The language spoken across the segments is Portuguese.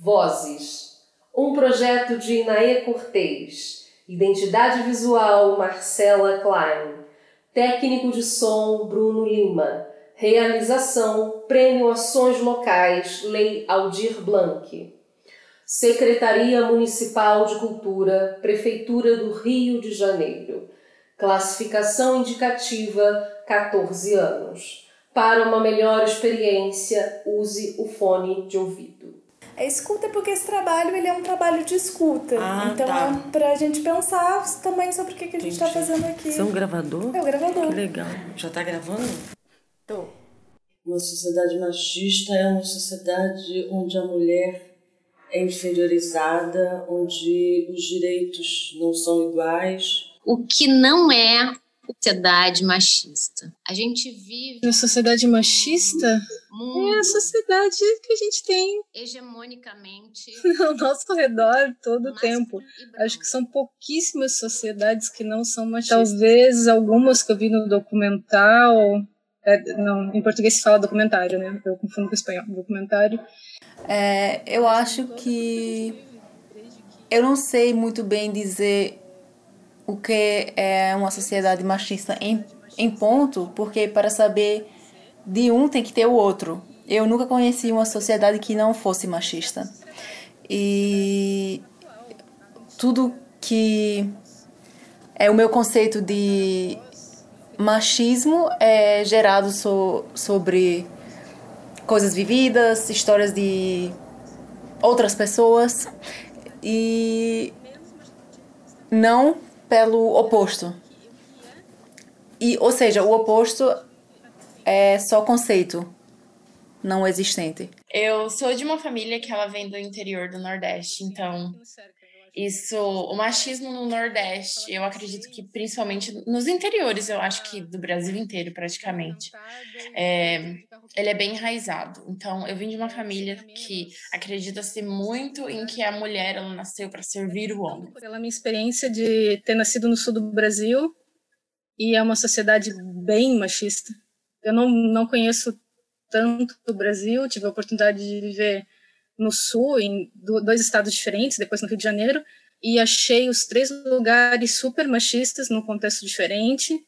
Vozes. Um projeto de Inaê Cortez. Identidade visual Marcela Klein. Técnico de som Bruno Lima. Realização Prêmio Ações Locais Lei Aldir Blanc. Secretaria Municipal de Cultura, Prefeitura do Rio de Janeiro. Classificação indicativa 14 anos. Para uma melhor experiência, use o fone de ouvido. É escuta porque esse trabalho ele é um trabalho de escuta. Ah, então tá. é pra gente pensar também sobre o que, que a gente está fazendo aqui. Você é um gravador? É o gravador. Que legal. Já tá gravando? Tô. Uma sociedade machista é uma sociedade onde a mulher é inferiorizada, onde os direitos não são iguais. O que não é sociedade machista. A gente vive A sociedade machista mundo é a sociedade que a gente tem hegemonicamente ao nosso redor todo o tempo. Acho que são pouquíssimas sociedades que não são machistas. Talvez algumas que eu vi no documental. é, não, em português se fala documentário, né? Eu confundo com espanhol. Documentário. É, eu acho que eu não sei muito bem dizer o que é uma sociedade machista em, em ponto, porque para saber de um tem que ter o outro. Eu nunca conheci uma sociedade que não fosse machista. E tudo que é o meu conceito de machismo é gerado so, sobre coisas vividas, histórias de outras pessoas e não pelo oposto. E, ou seja, o oposto é só conceito, não existente. Eu sou de uma família que ela vem do interior do Nordeste, então isso, o machismo no Nordeste, eu acredito que principalmente nos interiores, eu acho que do Brasil inteiro praticamente, é, ele é bem enraizado. Então, eu vim de uma família que acredita-se muito em que a mulher ela nasceu para servir o homem. Pela minha experiência de ter nascido no sul do Brasil, e é uma sociedade bem machista. Eu não, não conheço tanto o Brasil, tive a oportunidade de viver no sul, em do- dois estados diferentes, depois no Rio de Janeiro, e achei os três lugares super machistas num contexto diferente.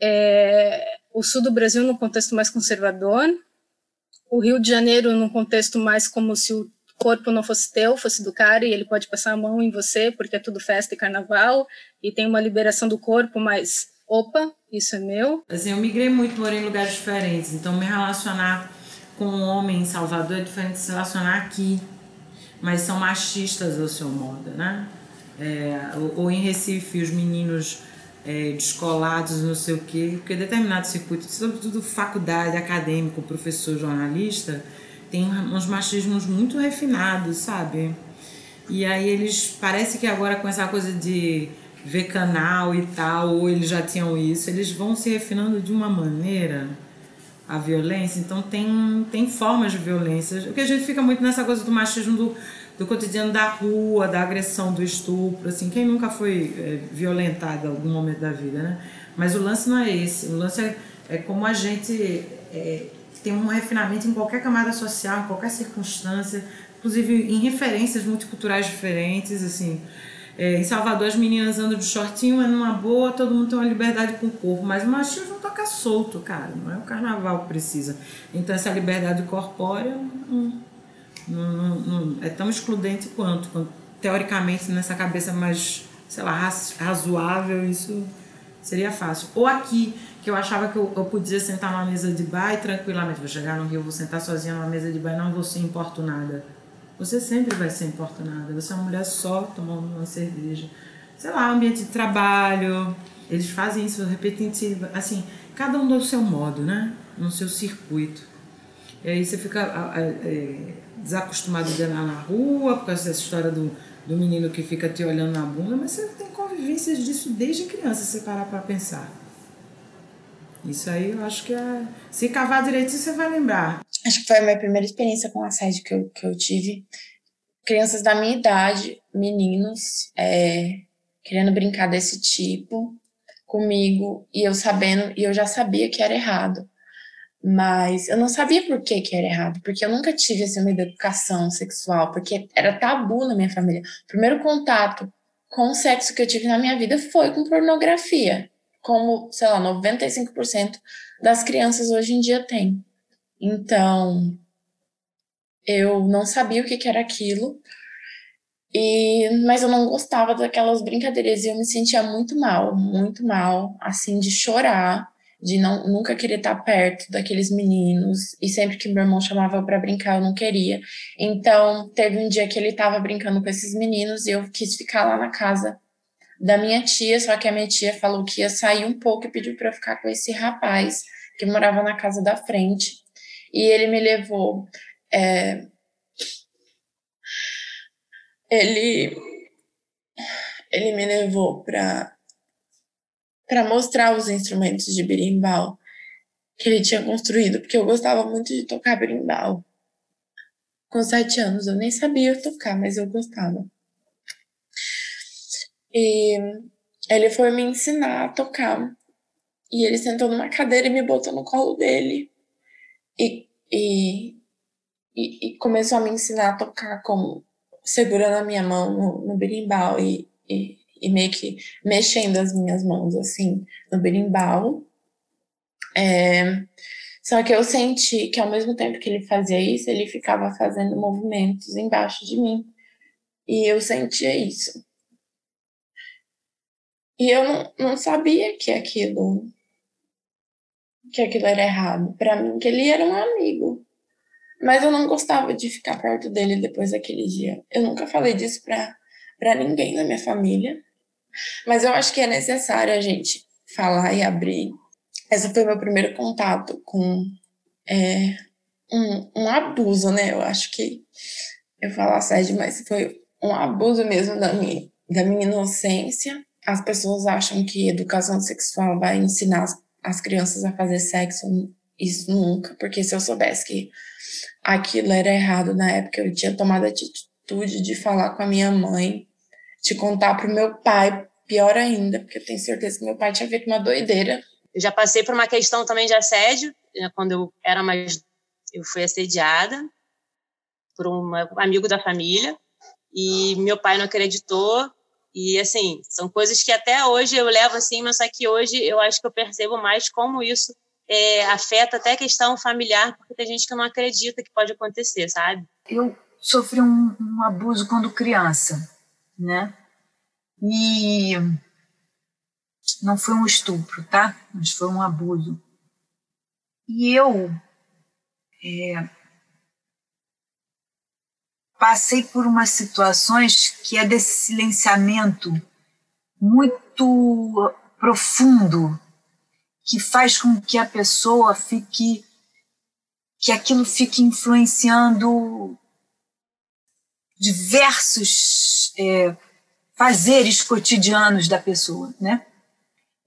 É, o sul do Brasil num contexto mais conservador, o Rio de Janeiro num contexto mais como se o corpo não fosse teu, fosse do cara, e ele pode passar a mão em você, porque é tudo festa e carnaval, e tem uma liberação do corpo, mas, opa, isso é meu. Assim, eu migrei muito, morei em lugares diferentes, então me relacionar com um homem em Salvador é diferente de se relacionar aqui. Mas são machistas ao seu modo, né? É, ou, ou em Recife, os meninos é, descolados, não sei o quê, porque determinado circuito, sobretudo faculdade, acadêmico, professor, jornalista, tem uns machismos muito refinados, sabe? E aí eles, parece que agora com essa coisa de ver canal e tal, ou eles já tinham isso, eles vão se refinando de uma maneira a violência, então tem, tem formas de violência. Porque a gente fica muito nessa coisa do machismo do, do cotidiano da rua, da agressão, do estupro, assim, quem nunca foi é, violentado em algum momento da vida, né? Mas o lance não é esse, o lance é, é como a gente é, tem um refinamento em qualquer camada social, em qualquer circunstância, inclusive em referências multiculturais diferentes, assim. É, em Salvador, as meninas andam de shortinho, é numa boa, todo mundo tem uma liberdade com o corpo, mas o machismo toca solto, cara, não é o carnaval que precisa. Então, essa liberdade corpórea não, não, não, não- é tão excludente quanto, quanto, teoricamente, nessa cabeça mais, sei lá, raz- razoável, isso seria fácil. Ou aqui, que eu achava que eu, eu podia sentar numa mesa de bar e tranquilamente, vou chegar no Rio, vou sentar sozinha numa mesa de bar e não vou ser importunada. Você sempre vai ser importunada. Você é uma mulher só tomando uma cerveja. Sei lá, ambiente de trabalho. Eles fazem isso repetitivo. Assim, cada um do seu modo, né? No seu circuito. E aí você fica é, desacostumado de andar na rua, por causa dessa história do, do menino que fica te olhando na bunda, mas você tem convivências disso desde criança, se parar pra pensar. Isso aí eu acho que é. Se cavar direitinho, você vai lembrar. Acho que foi a minha primeira experiência com assédio que eu, que eu tive. Crianças da minha idade, meninos, é, querendo brincar desse tipo comigo, e eu sabendo, e eu já sabia que era errado. Mas eu não sabia por que, que era errado, porque eu nunca tive assim, uma educação sexual, porque era tabu na minha família. O primeiro contato com o sexo que eu tive na minha vida foi com pornografia, como, sei lá, 95% das crianças hoje em dia têm. Então, eu não sabia o que, que era aquilo, e, mas eu não gostava daquelas brincadeiras e eu me sentia muito mal, muito mal, assim, de chorar de não nunca querer estar perto daqueles meninos e sempre que meu irmão chamava para brincar eu não queria. Então, teve um dia que ele estava brincando com esses meninos e eu quis ficar lá na casa da minha tia, só que a minha tia falou que ia sair um pouco e pediu para ficar com esse rapaz que morava na casa da frente. E ele me levou é, ele ele me levou para para mostrar os instrumentos de berimbau que ele tinha construído, porque eu gostava muito de tocar berimbau. Com sete anos eu nem sabia tocar, mas eu gostava. E ele foi me ensinar a tocar. E ele sentou numa cadeira e me botou no colo dele. E, e, e, e começou a me ensinar a tocar como segurando a minha mão no, no berimbau e, e e meio que mexendo as minhas mãos assim no berimbau. É, só que eu senti que ao mesmo tempo que ele fazia isso, ele ficava fazendo movimentos embaixo de mim. E eu sentia isso. E eu não, não sabia que aquilo que aquilo era errado. Para mim, que ele era um amigo. Mas eu não gostava de ficar perto dele depois daquele dia. Eu nunca falei disso pra, pra ninguém na minha família. Mas eu acho que é necessário a gente falar e abrir. Esse foi meu primeiro contato com é, um, um abuso, né? Eu acho que eu falo assédio, mas foi um abuso mesmo da minha, da minha inocência. As pessoas acham que educação sexual vai ensinar as, as crianças a fazer sexo. Isso nunca, porque se eu soubesse que aquilo era errado na época, eu tinha tomado a atitude de falar com a minha mãe de contar pro meu pai, pior ainda, porque eu tenho certeza que meu pai tinha feito uma doideira. Eu já passei por uma questão também de assédio, né, quando eu era mais. Eu fui assediada por um amigo da família, e meu pai não acreditou. E, assim, são coisas que até hoje eu levo assim, mas só que hoje eu acho que eu percebo mais como isso é, afeta até a questão familiar, porque tem gente que não acredita que pode acontecer, sabe? Eu sofri um, um abuso quando criança né? E não foi um estupro, tá? Mas foi um abuso. E eu é, passei por umas situações que é desse silenciamento muito profundo que faz com que a pessoa fique que aquilo fique influenciando diversos é, fazeres cotidianos da pessoa, né?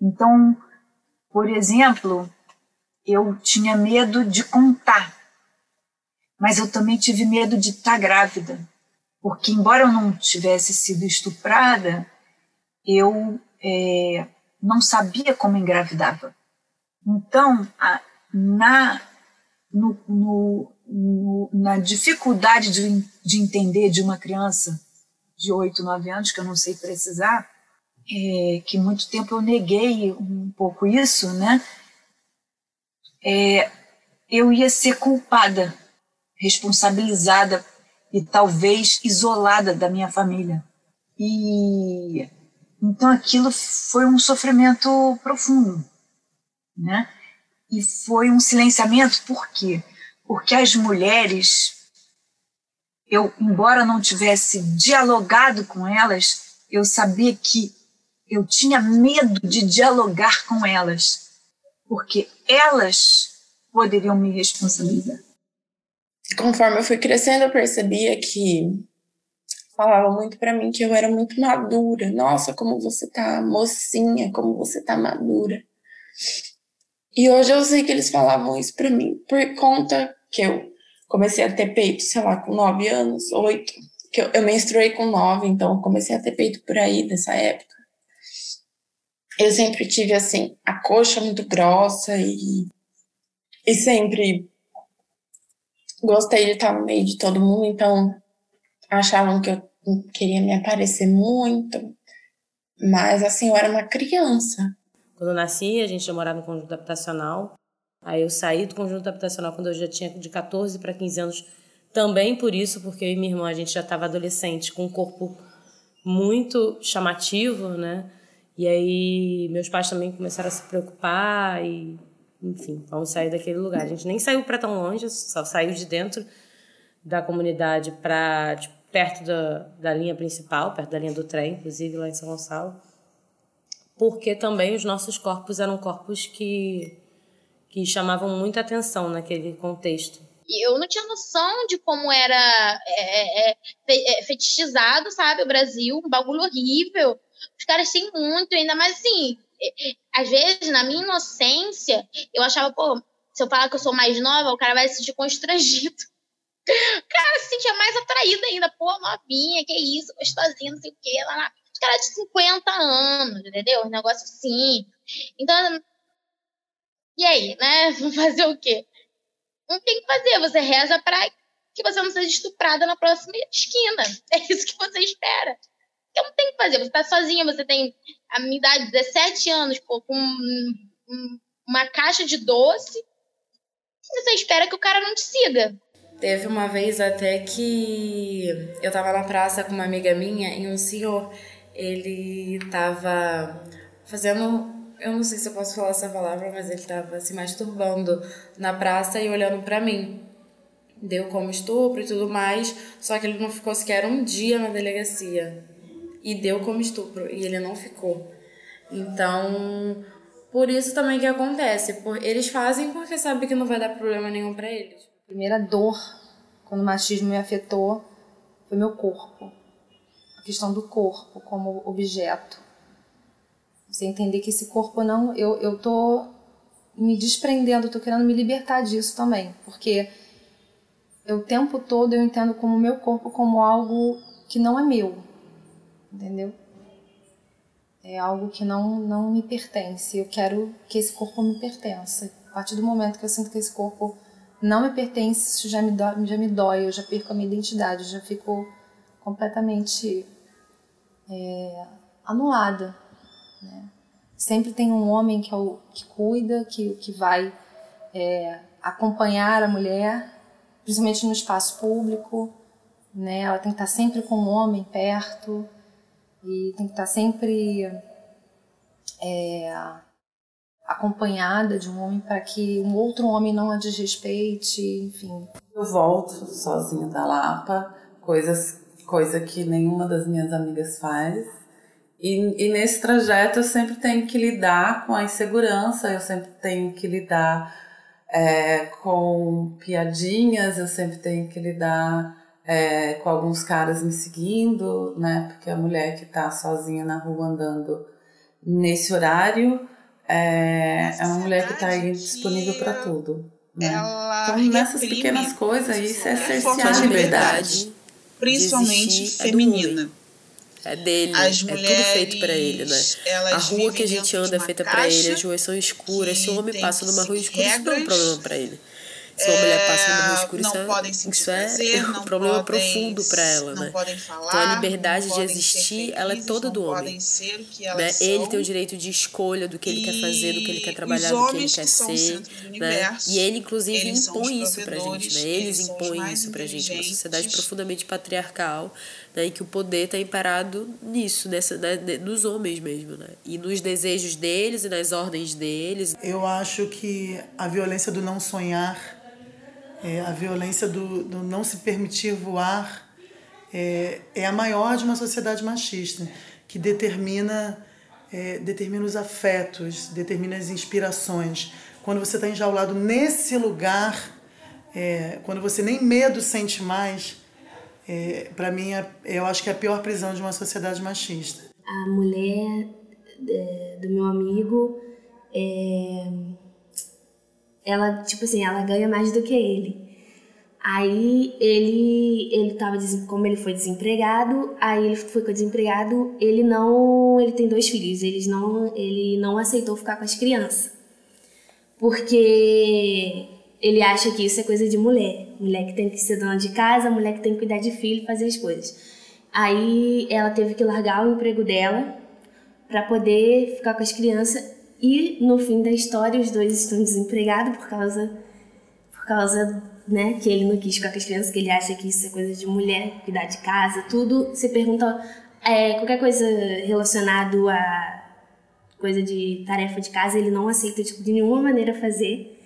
Então, por exemplo, eu tinha medo de contar, mas eu também tive medo de estar grávida, porque embora eu não tivesse sido estuprada, eu é, não sabia como engravidava. Então, a, na no, no, no, na dificuldade de, de entender de uma criança de 8, 9 anos, que eu não sei precisar, é, que muito tempo eu neguei um pouco isso, né? É, eu ia ser culpada, responsabilizada e talvez isolada da minha família. E então aquilo foi um sofrimento profundo, né? E foi um silenciamento, por quê? Porque as mulheres, eu, embora não tivesse dialogado com elas, eu sabia que eu tinha medo de dialogar com elas, porque elas poderiam me responsabilizar. Conforme eu fui crescendo, eu percebia que falava muito para mim que eu era muito madura. Nossa, como você tá mocinha, como você tá madura. E hoje eu sei que eles falavam isso para mim por conta que eu comecei a ter peito, sei lá, com nove anos, oito. Que eu, eu menstruei com nove, então comecei a ter peito por aí dessa época. Eu sempre tive, assim, a coxa muito grossa e e sempre gostei de estar no meio de todo mundo, então achavam que eu queria me aparecer muito, mas assim, eu era uma criança. Quando eu nasci, a gente já morava no conjunto habitacional. Aí eu saí do conjunto habitacional quando eu já tinha de 14 para 15 anos, também por isso, porque eu e minha irmã a gente já estava adolescente com um corpo muito chamativo, né? E aí meus pais também começaram a se preocupar e enfim, vamos sair daquele lugar. A gente nem saiu para tão longe, só saiu de dentro da comunidade para tipo, perto da, da linha principal, perto da linha do trem, inclusive lá em São Gonçalo, porque também os nossos corpos eram corpos que, que chamavam muita atenção naquele contexto. E eu não tinha noção de como era é, é, é, é fetichizado, sabe, o Brasil, um bagulho horrível. Os caras têm muito, ainda mais assim, às vezes, na minha inocência, eu achava, pô, se eu falar que eu sou mais nova, o cara vai se sentir constrangido. O cara se sentia mais atraído ainda, pô, novinha, que isso, gostosinha, não sei o quê, lá, lá. Os caras de 50 anos, entendeu? Um negócio assim. Então, e aí, né? Fazer o quê? Não tem que fazer, você reza para que você não seja estuprada na próxima esquina. É isso que você espera. Então tem que fazer, você tá sozinha, você tem a minha idade, 17 anos, pô, com uma caixa de doce, você espera que o cara não te siga. Teve uma vez até que eu tava na praça com uma amiga minha e um senhor, ele tava fazendo, eu não sei se eu posso falar essa palavra, mas ele tava se masturbando na praça e olhando para mim. Deu como estupro e tudo mais, só que ele não ficou sequer um dia na delegacia. E deu como estupro, e ele não ficou. Então, por isso também que acontece. Por, eles fazem porque sabem que não vai dar problema nenhum para eles primeira dor quando o machismo me afetou foi meu corpo. A questão do corpo como objeto. Você entender que esse corpo não. Eu, eu tô me desprendendo, tô querendo me libertar disso também. Porque eu, o tempo todo eu entendo como meu corpo como algo que não é meu. Entendeu? É algo que não, não me pertence. Eu quero que esse corpo me pertença. A partir do momento que eu sinto que esse corpo não me pertence, isso já me, dói, já me dói, eu já perco a minha identidade, eu já fico completamente é, anulada. Né? Sempre tem um homem que, é o, que cuida, que, que vai é, acompanhar a mulher, principalmente no espaço público. Né? Ela tem que estar sempre com um homem perto e tem que estar sempre é, acompanhada de um homem para que um outro homem não a desrespeite, enfim. Eu volto sozinha da Lapa, coisas, coisa que nenhuma das minhas amigas faz. E, e nesse trajeto eu sempre tenho que lidar com a insegurança, eu sempre tenho que lidar é, com piadinhas, eu sempre tenho que lidar é, com alguns caras me seguindo, né? Porque a mulher que está sozinha na rua andando nesse horário é, é uma mulher que está aí disponível para tudo. Né? Então, nessas pequenas coisas, isso é cercear a liberdade. Principalmente feminina. É dele, As é tudo feito para ele, né? A rua que a gente anda é feita para ele, as ruas são escuras. Se o homem passa numa rua escura, isso não é um problema para ele. Se uma mulher passa no rua escura, isso é, isso é prazer, um problema profundo para ela, né? Falar, então a liberdade de existir, ela é toda do homem. Né? Ele tem o direito de escolha do que ele quer fazer, do que ele quer trabalhar, do que ele quer ser. Né? E ele, inclusive, impõe isso pra gente, né? Eles impõem isso pra gente. Uma sociedade profundamente patriarcal, né? em que o poder está imparado nisso, nessa, né? nos homens mesmo, né? E nos desejos deles e nas ordens deles. Eu acho que a violência do não sonhar é, a violência do, do, não se permitir voar é, é, a maior de uma sociedade machista, que determina, é, determina os afetos, determina as inspirações. Quando você está enjaulado nesse lugar, é, quando você nem medo sente mais, é, para mim, é, eu acho que é a pior prisão de uma sociedade machista. A mulher é, do meu amigo ela, tipo assim, ela ganha mais do que ele. Aí ele, ele tava, como ele foi desempregado, aí ele foi desempregado, ele não, ele tem dois filhos, eles não, ele não aceitou ficar com as crianças. Porque ele acha que isso é coisa de mulher. Mulher que tem que ser dona de casa, mulher que tem que cuidar de filho, fazer as coisas. Aí ela teve que largar o emprego dela para poder ficar com as crianças e no fim da história os dois estão desempregados por causa por causa né, que ele não quis ficar com as crianças, que ele acha que isso é coisa de mulher, cuidar de casa, tudo. Você pergunta é, qualquer coisa relacionado a coisa de tarefa de casa, ele não aceita tipo, de nenhuma maneira fazer.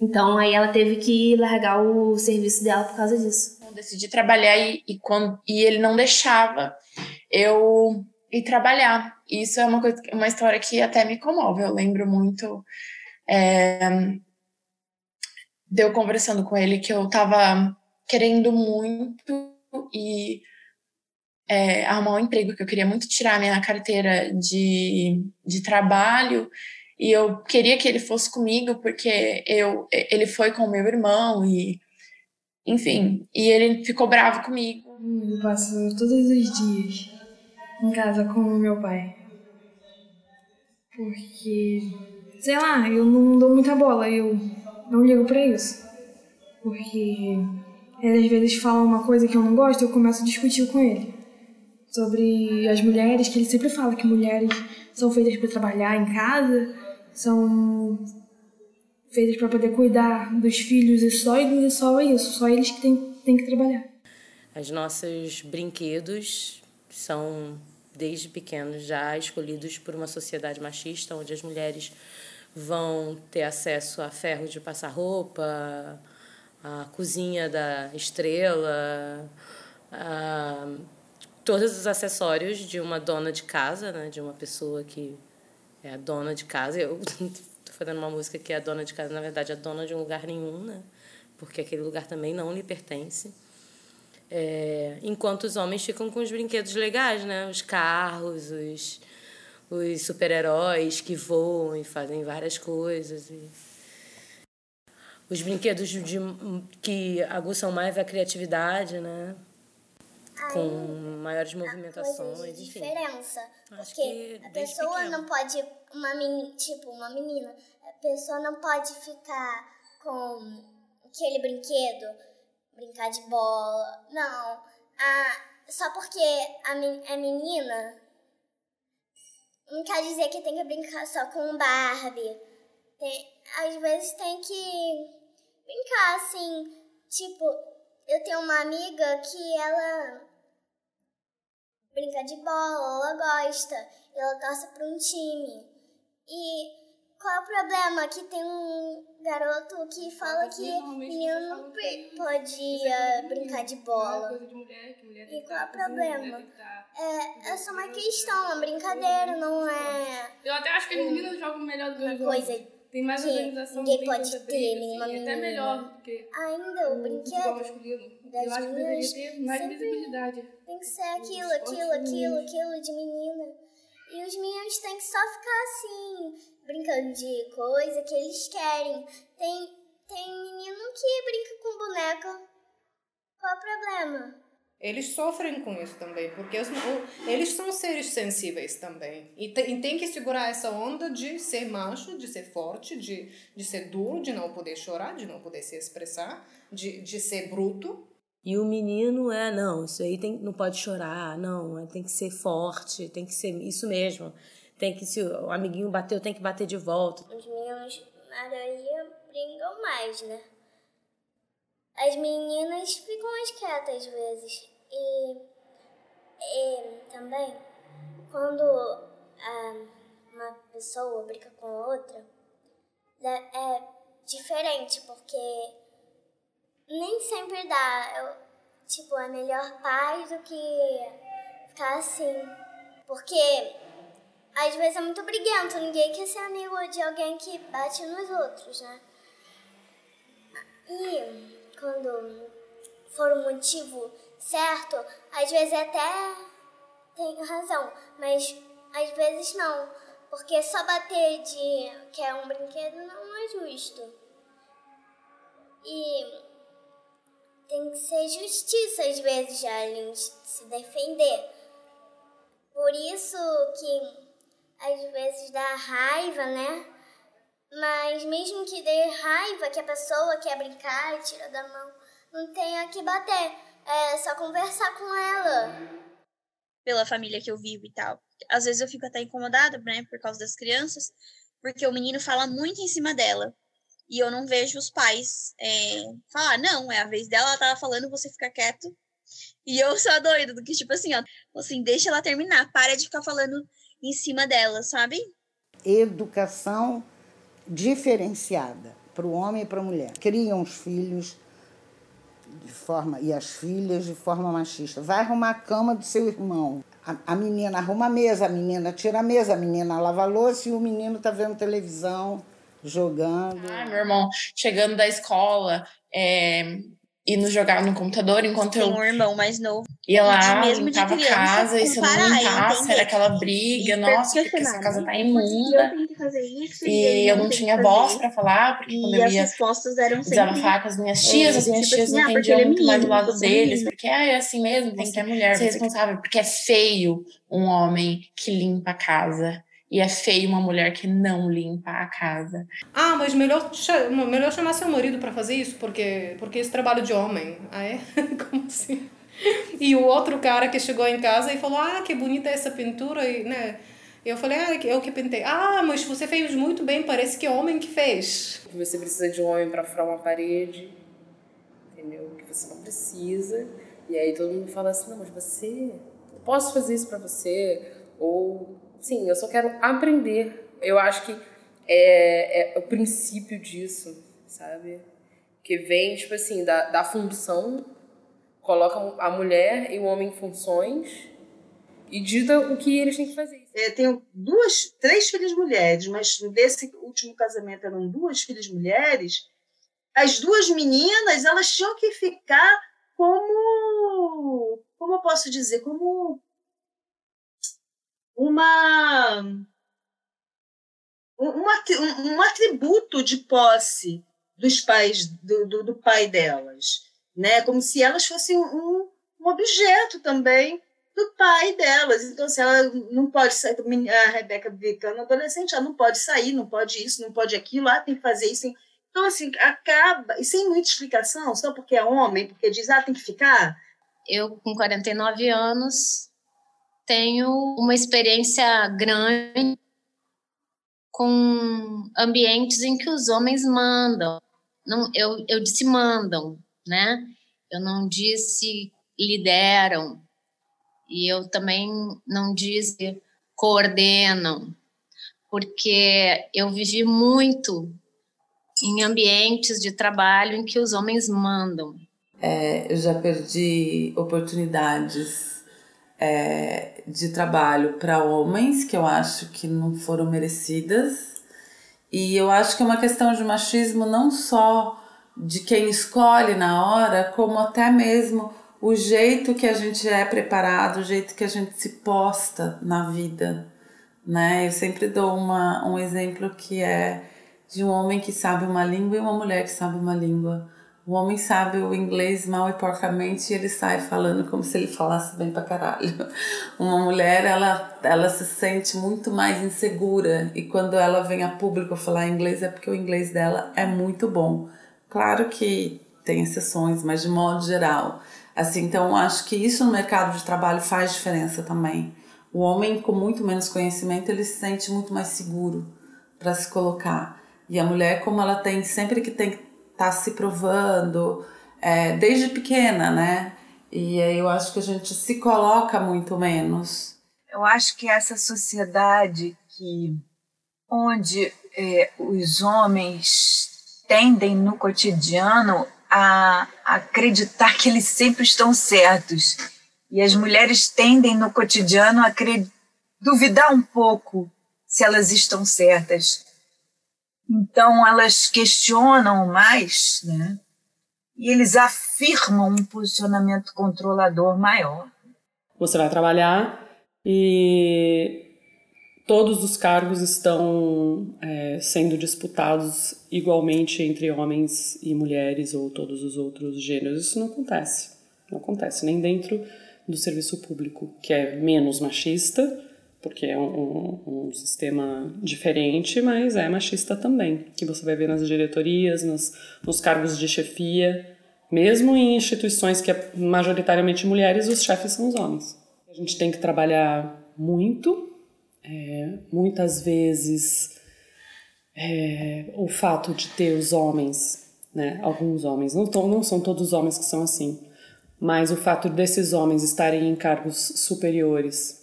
Então aí ela teve que largar o serviço dela por causa disso. Eu decidi trabalhar e, e, quando, e ele não deixava eu ir trabalhar. Isso é uma, coisa, uma história que até me comove. Eu lembro muito é, de eu conversando com ele que eu tava querendo muito e é, arrumar um emprego, que eu queria muito tirar minha carteira de, de trabalho e eu queria que ele fosse comigo porque eu ele foi com meu irmão e enfim, e ele ficou bravo comigo. Eu passo todos os dias em casa com o meu pai. Porque, sei lá, eu não dou muita bola, eu não ligo para isso. Porque ele às vezes fala uma coisa que eu não gosto, eu começo a discutir com ele sobre as mulheres, que ele sempre fala que mulheres são feitas para trabalhar em casa, são feitas para poder cuidar dos filhos e só e só isso, só eles que têm, têm que trabalhar. Os nossos brinquedos são desde pequenos já escolhidos por uma sociedade machista, onde as mulheres vão ter acesso a ferro de passar roupa, a cozinha da estrela, a todos os acessórios de uma dona de casa, né, de uma pessoa que é a dona de casa. Eu estou fazendo uma música que é a dona de casa, na verdade, é a dona de um lugar nenhum, né? Porque aquele lugar também não lhe pertence. É, enquanto os homens ficam com os brinquedos legais, né? Os carros, os, os super-heróis que voam e fazem várias coisas. E... Os brinquedos de, que aguçam mais a criatividade, né? com maiores movimentações, de enfim. diferença. porque a pessoa pequeno. não pode, uma menina, tipo, uma menina, a pessoa não pode ficar com aquele brinquedo, brincar de bola. Não. Ah, só porque a men é menina, não quer dizer que tem que brincar só com Barbie. Tem, às vezes tem que brincar assim, tipo, eu tenho uma amiga que ela brinca de bola, ela gosta, ela torce para um time. E qual é o problema? Que tem um garoto que fala que menino não podia brincar de bola. E qual é o problema? É, é só uma questão, uma brincadeira, não é. Eu até acho que as meninas jogam melhor do que os homens. Tem mais organização, ninguém pode ter, nenhuma assim, menina. até melhor, porque Ainda o brinquedo masculino. Eu acho que deveria ter mais visibilidade. tem que ser aquilo, aquilo, aquilo, aquilo de menina. E os meninos têm que só ficar assim, brincando de coisa que eles querem. Tem, tem menino que brinca com boneca. Qual o problema? Eles sofrem com isso também, porque os- o- eles são seres sensíveis também. E, te- e tem que segurar essa onda de ser macho, de ser forte, de, de ser duro, de não poder chorar, de não poder se expressar, de, de ser bruto. E o menino é, não, isso aí tem, não pode chorar, não, é, tem que ser forte, tem que ser isso mesmo. Tem que, se o amiguinho bateu, tem que bater de volta. Os meninos, maioria, brincam mais, né? As meninas ficam mais quietas às vezes. E, e também, quando ah, uma pessoa brinca com outra, né, é diferente, porque nem sempre dá. Eu, tipo, é melhor paz do que ficar assim. Porque às vezes é muito briguento, ninguém quer ser amigo de alguém que bate nos outros, né? E quando for o motivo certo, às vezes até tem razão, mas às vezes não, porque só bater de que é um brinquedo não é justo. E tem que ser justiça às vezes, Alien, se defender. Por isso que às vezes dá raiva, né? Mas mesmo que dê raiva, que a pessoa quer brincar e tira da mão, não tenha que bater. É só conversar com ela. Pela família que eu vivo e tal. Às vezes eu fico até incomodada, né, por causa das crianças, porque o menino fala muito em cima dela. E eu não vejo os pais é, falar, não, é a vez dela, ela tava falando, você fica quieto. E eu sou a doida do que, tipo assim, ó, assim, deixa ela terminar, para de ficar falando em cima dela, sabe? Educação diferenciada para o homem e para a mulher. Criam os filhos de forma e as filhas de forma machista. Vai arrumar a cama do seu irmão. A, a menina arruma a mesa, a menina tira a mesa, a menina lava a louça e o menino tá vendo televisão, jogando. Ah, meu irmão chegando da escola, é, indo jogar no computador enquanto Tem eu. um irmão mais novo. Ia lá, mesmo de limpava a criança, casa, e se eu não limpasse, era aquela briga, nossa, porque essa casa tá imunda. Isso, E eu não tinha voz pra falar, porque quando E eu ia respostas eram sempre... desabafar com as minhas tias, é, as minhas tipo tias assim, não ah, porque entendiam ele é muito mais do lado é deles, menino. porque ah, é assim mesmo, tem que ser mulher, ser responsável, porque é feio um homem que limpa a casa. E é feio uma mulher que não limpa a casa. Ah, mas melhor, melhor chamar seu marido para fazer isso, porque, porque esse é trabalho de homem. Ah, é? Como assim? E o outro cara que chegou em casa e falou: Ah, que bonita essa pintura, e, né? Eu falei: Ah, eu que pintei. Ah, mas você fez muito bem, parece que é homem que fez. que você precisa de um homem para furar uma parede, entendeu? Que você não precisa. E aí todo mundo fala assim: não, mas você. Eu posso fazer isso para você? Ou, sim, eu só quero aprender. Eu acho que é, é o princípio disso, sabe? Que vem, tipo assim, da, da função, coloca a mulher e o homem em funções e dita o que eles têm que fazer. É, tenho duas, três filhas mulheres, mas desse último casamento eram duas filhas mulheres. As duas meninas, elas tinham que ficar como, como eu posso dizer, como uma um, um atri- atributo de posse dos pais do, do, do pai delas, né? Como se elas fossem um, um objeto também do pai delas. Então, se ela não pode sair, a Rebeca ficando adolescente, ela não pode sair, não pode isso, não pode aquilo, ah, tem que fazer isso. Então, assim, acaba, e sem muita explicação, só porque é homem, porque diz, ah, tem que ficar. Eu, com 49 anos, tenho uma experiência grande com ambientes em que os homens mandam. Não, eu, eu disse mandam, né? Eu não disse lideram. E eu também não disse coordenam, porque eu vivi muito em ambientes de trabalho em que os homens mandam. É, eu já perdi oportunidades é, de trabalho para homens que eu acho que não foram merecidas. E eu acho que é uma questão de machismo não só de quem escolhe na hora, como até mesmo o jeito que a gente é preparado, o jeito que a gente se posta na vida. Né? Eu sempre dou uma, um exemplo que é de um homem que sabe uma língua e uma mulher que sabe uma língua. O homem sabe o inglês mal e porcamente e ele sai falando como se ele falasse bem pra caralho. Uma mulher, ela, ela se sente muito mais insegura e quando ela vem a público falar inglês é porque o inglês dela é muito bom. Claro que tem exceções, mas de modo geral. Assim, então acho que isso no mercado de trabalho faz diferença também. O homem com muito menos conhecimento, ele se sente muito mais seguro para se colocar. E a mulher, como ela tem sempre que tem tá se provando, é, desde pequena, né? E aí eu acho que a gente se coloca muito menos. Eu acho que essa sociedade que onde é, os homens tendem no cotidiano a acreditar que eles sempre estão certos e as mulheres tendem no cotidiano a duvidar um pouco se elas estão certas. Então elas questionam mais, né? E eles afirmam um posicionamento controlador maior. Você vai trabalhar e todos os cargos estão é, sendo disputados igualmente entre homens e mulheres ou todos os outros gêneros. Isso não acontece. Não acontece nem dentro do serviço público, que é menos machista, porque é um, um, sistema diferente, mas é machista também, que você vai ver nas diretorias, nos, cargos de chefia, mesmo em instituições que é majoritariamente mulheres, os chefes são os homens. A gente tem que trabalhar muito, é, muitas vezes é, o fato de ter os homens, né, alguns homens, não, não são todos os homens que são assim, mas o fato desses homens estarem em cargos superiores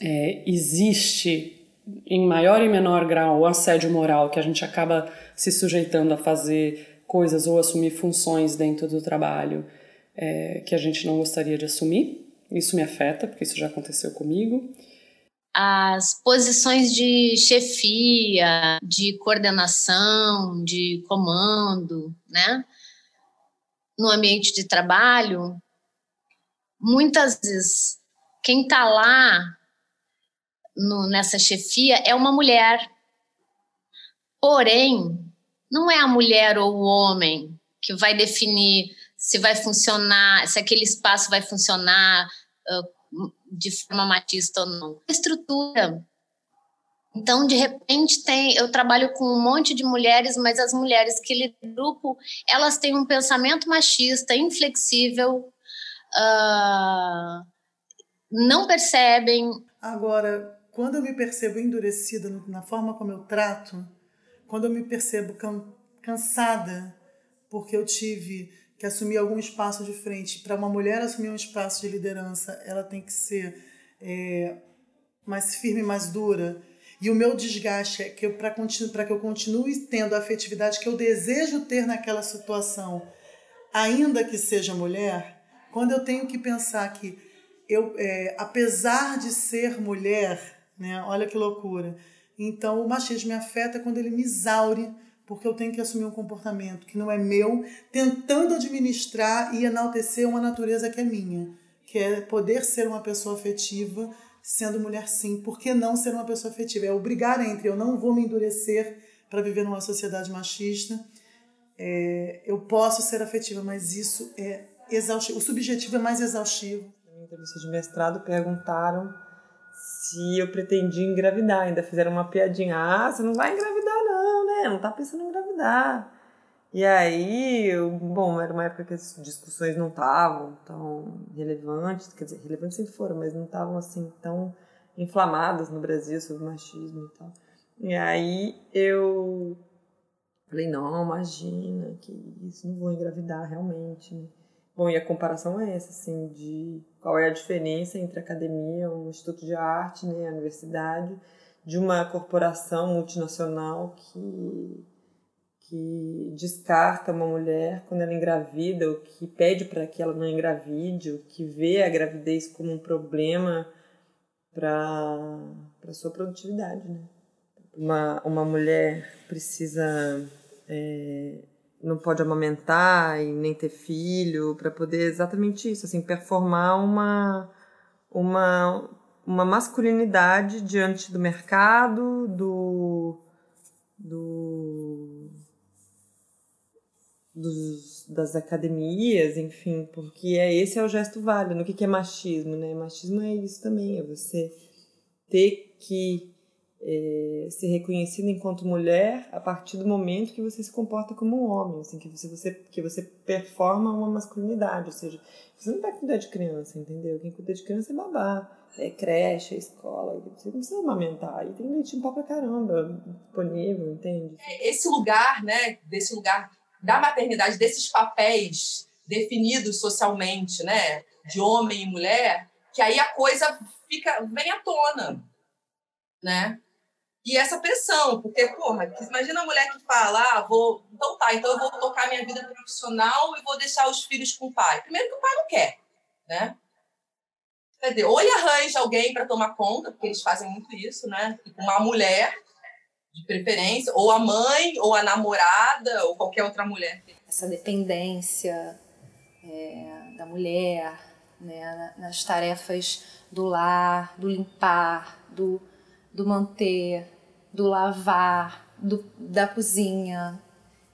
é, existe em maior e menor grau o assédio moral que a gente acaba se sujeitando a fazer coisas ou assumir funções dentro do trabalho é, que a gente não gostaria de assumir. Isso me afeta, porque isso já aconteceu comigo. As posições de chefia, de coordenação, de comando, né? no ambiente de trabalho, muitas vezes quem está lá no, nessa chefia é uma mulher. Porém, não é a mulher ou o homem que vai definir se vai funcionar, se aquele espaço vai funcionar uh, de forma machista ou não. Estrutura então, de repente, tem, eu trabalho com um monte de mulheres, mas as mulheres que lidam grupo, elas têm um pensamento machista, inflexível, uh, não percebem. Agora, quando eu me percebo endurecida na forma como eu trato, quando eu me percebo cansada, porque eu tive que assumir algum espaço de frente, para uma mulher assumir um espaço de liderança, ela tem que ser é, mais firme, mais dura. E o meu desgaste é que para que eu continue tendo a afetividade que eu desejo ter naquela situação, ainda que seja mulher, quando eu tenho que pensar que eu, é, apesar de ser mulher, né, olha que loucura, então o machismo me afeta quando ele me exaure, porque eu tenho que assumir um comportamento que não é meu, tentando administrar e enaltecer uma natureza que é minha, que é poder ser uma pessoa afetiva sendo mulher sim, por que não ser uma pessoa afetiva? É obrigar entre eu não vou me endurecer para viver numa sociedade machista, é, eu posso ser afetiva, mas isso é exaustivo, o subjetivo é mais exaustivo. Na entrevista de mestrado perguntaram se eu pretendia engravidar, ainda fizeram uma piadinha, ah, você não vai engravidar não, né, não tá pensando em engravidar. E aí, eu, bom, era uma época que as discussões não estavam tão relevantes, quer dizer, relevantes sempre foram, mas não estavam assim tão inflamadas no Brasil sobre machismo e tal. E aí eu falei, não, imagina, que isso, não vou engravidar realmente. Né? Bom, e a comparação é essa, assim, de qual é a diferença entre a academia, um instituto de arte, né, a universidade, de uma corporação multinacional que que descarta uma mulher quando ela engravida, ou que pede para que ela não engravide, ou que vê a gravidez como um problema para a sua produtividade. Né? Uma, uma mulher precisa. É, não pode amamentar e nem ter filho para poder exatamente isso, assim, performar uma, uma, uma masculinidade diante do mercado, do, do dos, das academias, enfim, porque é esse é o gesto válido. O que, que é machismo, né? Machismo é isso também, é você ter que é, ser reconhecida enquanto mulher a partir do momento que você se comporta como um homem, assim, que você, você, que você performa uma masculinidade, ou seja, você não vai cuidar de criança, entendeu? Quem cuida de criança é babá, é creche, é escola, você não precisa amamentar, e tem leitinho pra caramba disponível, entende? É, esse lugar, né, desse lugar da maternidade, desses papéis definidos socialmente, né, de homem e mulher, que aí a coisa fica vem à tona, né? E essa pressão, porque, porra, imagina a mulher que fala, ah, vou, então tá, então eu vou tocar minha vida profissional e vou deixar os filhos com o pai. Primeiro que o pai não quer, né? Quer dizer, ou ele arranja alguém para tomar conta, porque eles fazem muito isso, né? Uma mulher de preferência, ou a mãe, ou a namorada, ou qualquer outra mulher. Essa dependência é, da mulher né, nas tarefas do lar, do limpar, do, do manter, do lavar, do, da cozinha,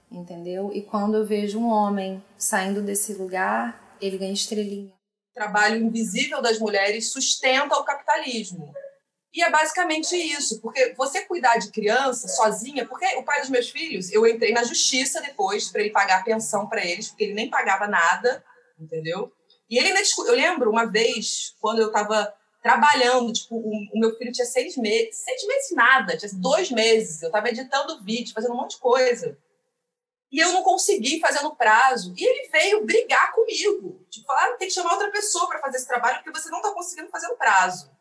entendeu? E quando eu vejo um homem saindo desse lugar, ele ganha estrelinha. O trabalho invisível das mulheres sustenta o capitalismo E é basicamente isso, porque você cuidar de criança sozinha, porque o pai dos meus filhos, eu entrei na justiça depois para ele pagar a pensão para eles, porque ele nem pagava nada, entendeu? E ele eu lembro uma vez quando eu estava trabalhando, tipo, o, o, meu filho tinha seis meses, seis meses nada, tinha dois meses, eu estava editando vídeo, fazendo um monte de coisa. E eu não consegui fazer no prazo. E ele veio brigar comigo. Tipo, falar, ah, tem que chamar outra pessoa para fazer esse trabalho, porque você não está conseguindo fazer no prazo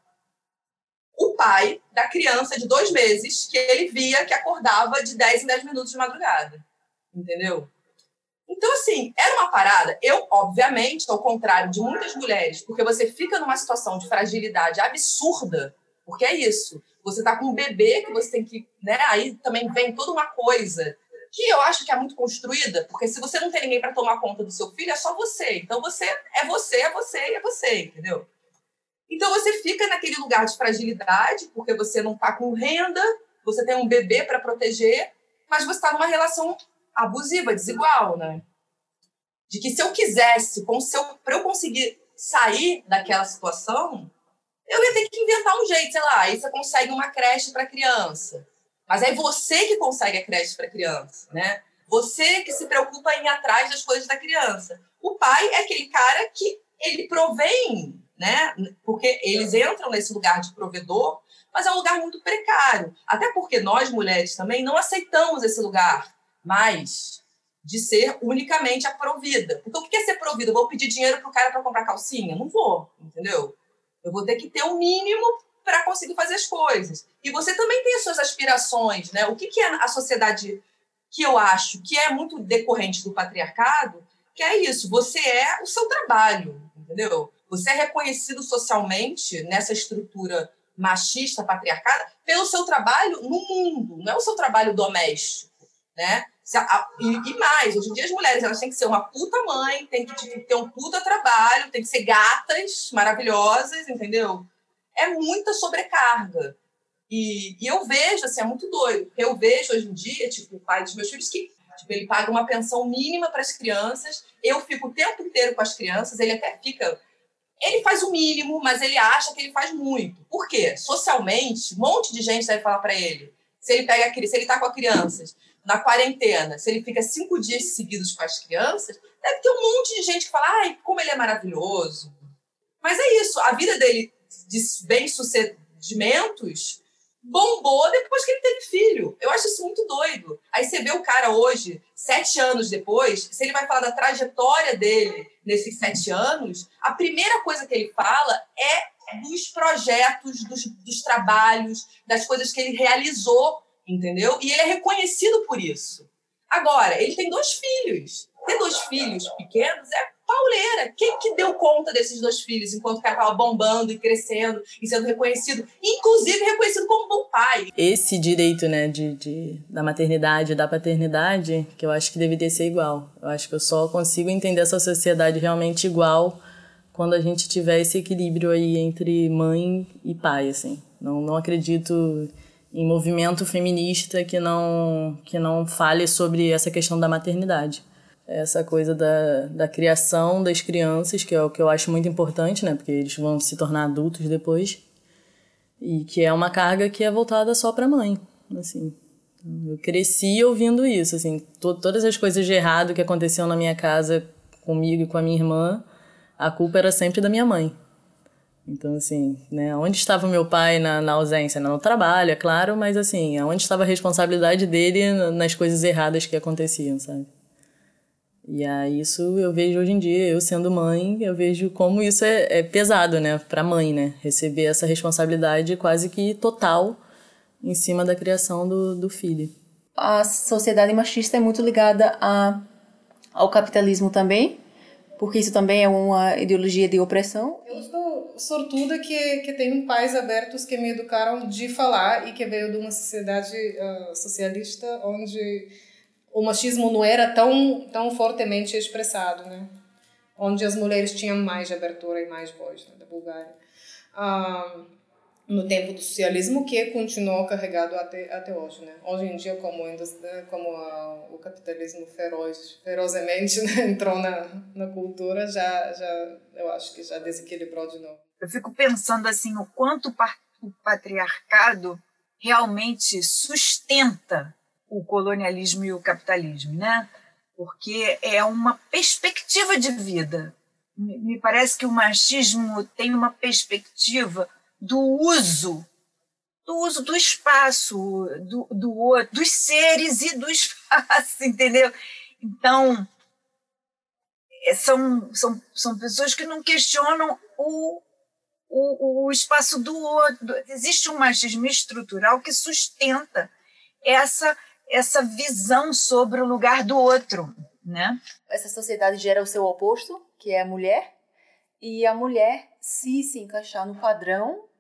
o pai da criança de dois meses que ele via que acordava de 10 em 10 minutos de madrugada. Entendeu? Então, assim, era uma parada. Eu, obviamente, ao contrário de muitas mulheres, porque você fica numa situação de fragilidade absurda, porque é isso. Você tá com um bebê que você tem que. Né, aí também vem toda uma coisa que eu acho que é muito construída, porque se você não tem ninguém para tomar conta do seu filho, é só você. Então você é você, é você e é você, entendeu? Então você fica naquele lugar de fragilidade, porque você não está com renda, você tem um bebê para proteger, mas você está numa relação abusiva, desigual, né? De que se eu quisesse, para eu conseguir sair daquela situação, eu ia ter que inventar um jeito, sei lá, aí você consegue uma creche para criança. Mas é você que consegue a creche para criança, né? Você que se preocupa em ir atrás das coisas da criança. O pai é aquele cara que ele provém né? Porque eles entram nesse lugar de provedor, mas é um lugar muito precário. Até porque nós, mulheres, também não aceitamos esse lugar mais de ser unicamente provida. Porque o que é ser provida? Eu vou pedir dinheiro para o cara para comprar calcinha? Não vou, entendeu? Eu vou ter que ter o um mínimo para conseguir fazer as coisas. E você também tem as suas aspirações, né? O que, que é a sociedade que eu acho que é muito decorrente do patriarcado, que é isso, você é o seu trabalho, entendeu? Você é reconhecido socialmente nessa estrutura machista, patriarcada, pelo seu trabalho no mundo, não é o seu trabalho doméstico, né? E, mais, hoje em dia as mulheres elas têm que ser uma puta mãe, tem que tipo, ter um puta trabalho, tem que ser gatas maravilhosas, entendeu? É muita sobrecarga. E, e eu vejo, assim, é muito doido. Eu vejo hoje em dia, tipo, o pai dos meus filhos que tipo, ele paga uma pensão mínima para as crianças, eu fico o tempo inteiro com as crianças, ele até fica ele faz o mínimo, mas ele acha que ele faz muito. Por quê? Socialmente, um monte de gente deve falar para ele. Se ele pega se ele está com as crianças na quarentena, se ele fica cinco dias seguidos com as crianças, deve ter um monte de gente que fala, ai, como ele é maravilhoso. Mas é isso, a vida dele de bem-sucedimentos bombou depois que ele teve filho. Eu acho isso muito doido. Aí você vê o cara hoje, sete anos depois, se ele vai falar da trajetória dele nesses sete anos, a primeira coisa que ele fala é dos projetos, dos, dos trabalhos, das coisas que ele realizou, entendeu? E ele é reconhecido por isso. Agora, ele tem dois filhos. Ter dois filhos pequenos é pauleira. Quem que deu conta desses dois filhos enquanto o cara estava bombando e crescendo e sendo reconhecido, inclusive reconhecido como bom pai? Esse direito, né, de, de, da maternidade, da paternidade, que eu acho que deveria ser igual. Eu acho que eu só consigo entender essa sociedade realmente igual quando a gente tiver esse equilíbrio aí entre mãe e pai, assim. Não, não acredito em movimento feminista que não que não fale sobre essa questão da maternidade essa coisa da, da criação das crianças, que é o que eu acho muito importante, né? Porque eles vão se tornar adultos depois. E que é uma carga que é voltada só para a mãe, assim. Eu cresci ouvindo isso, assim, to todas as coisas de errado que aconteciam na minha casa comigo e com a minha irmã, a culpa era sempre da minha mãe. Então, assim, né, onde estava meu pai na, na ausência? No trabalho, é claro, mas assim, onde estava a responsabilidade dele nas coisas erradas que aconteciam, sabe? E aí isso eu vejo hoje em dia, eu sendo mãe, eu vejo como isso é, é pesado, né, para mãe, né, receber essa responsabilidade quase que total em cima da criação do, do filho. A sociedade machista é muito ligada a, ao capitalismo também, porque isso também é uma ideologia de opressão. Eu sou sortuda que, que tenho pais abertos que me educaram de falar e que veio de uma sociedade uh, socialista onde o machismo não era tão, tão fortemente expressado, né? Onde as mulheres tinham mais abertura e mais voz né, da Bulgária. Ah, no tempo do socialismo, que continuou carregado até, até hoje, né? Hoje em dia, como, como a, o capitalismo feroz, ferozmente né, entrou na, na cultura, já, já, eu acho que já desequilibrou de novo. Eu fico pensando assim, o quanto o patriarcado realmente sustenta o colonialismo e o capitalismo, né? Porque é uma perspectiva de vida. Me parece que o machismo tem uma perspectiva do uso, do uso do espaço, do, do outro, dos seres e do espaço, entendeu? Então, é, são, são, são pessoas que não questionam o, o, o espaço do outro. Existe um machismo estrutural que sustenta essa, essa visão sobre o lugar do outro. Né? Essa sociedade gera o seu oposto, que é a mulher, e a mulher, se se encaixar no padrão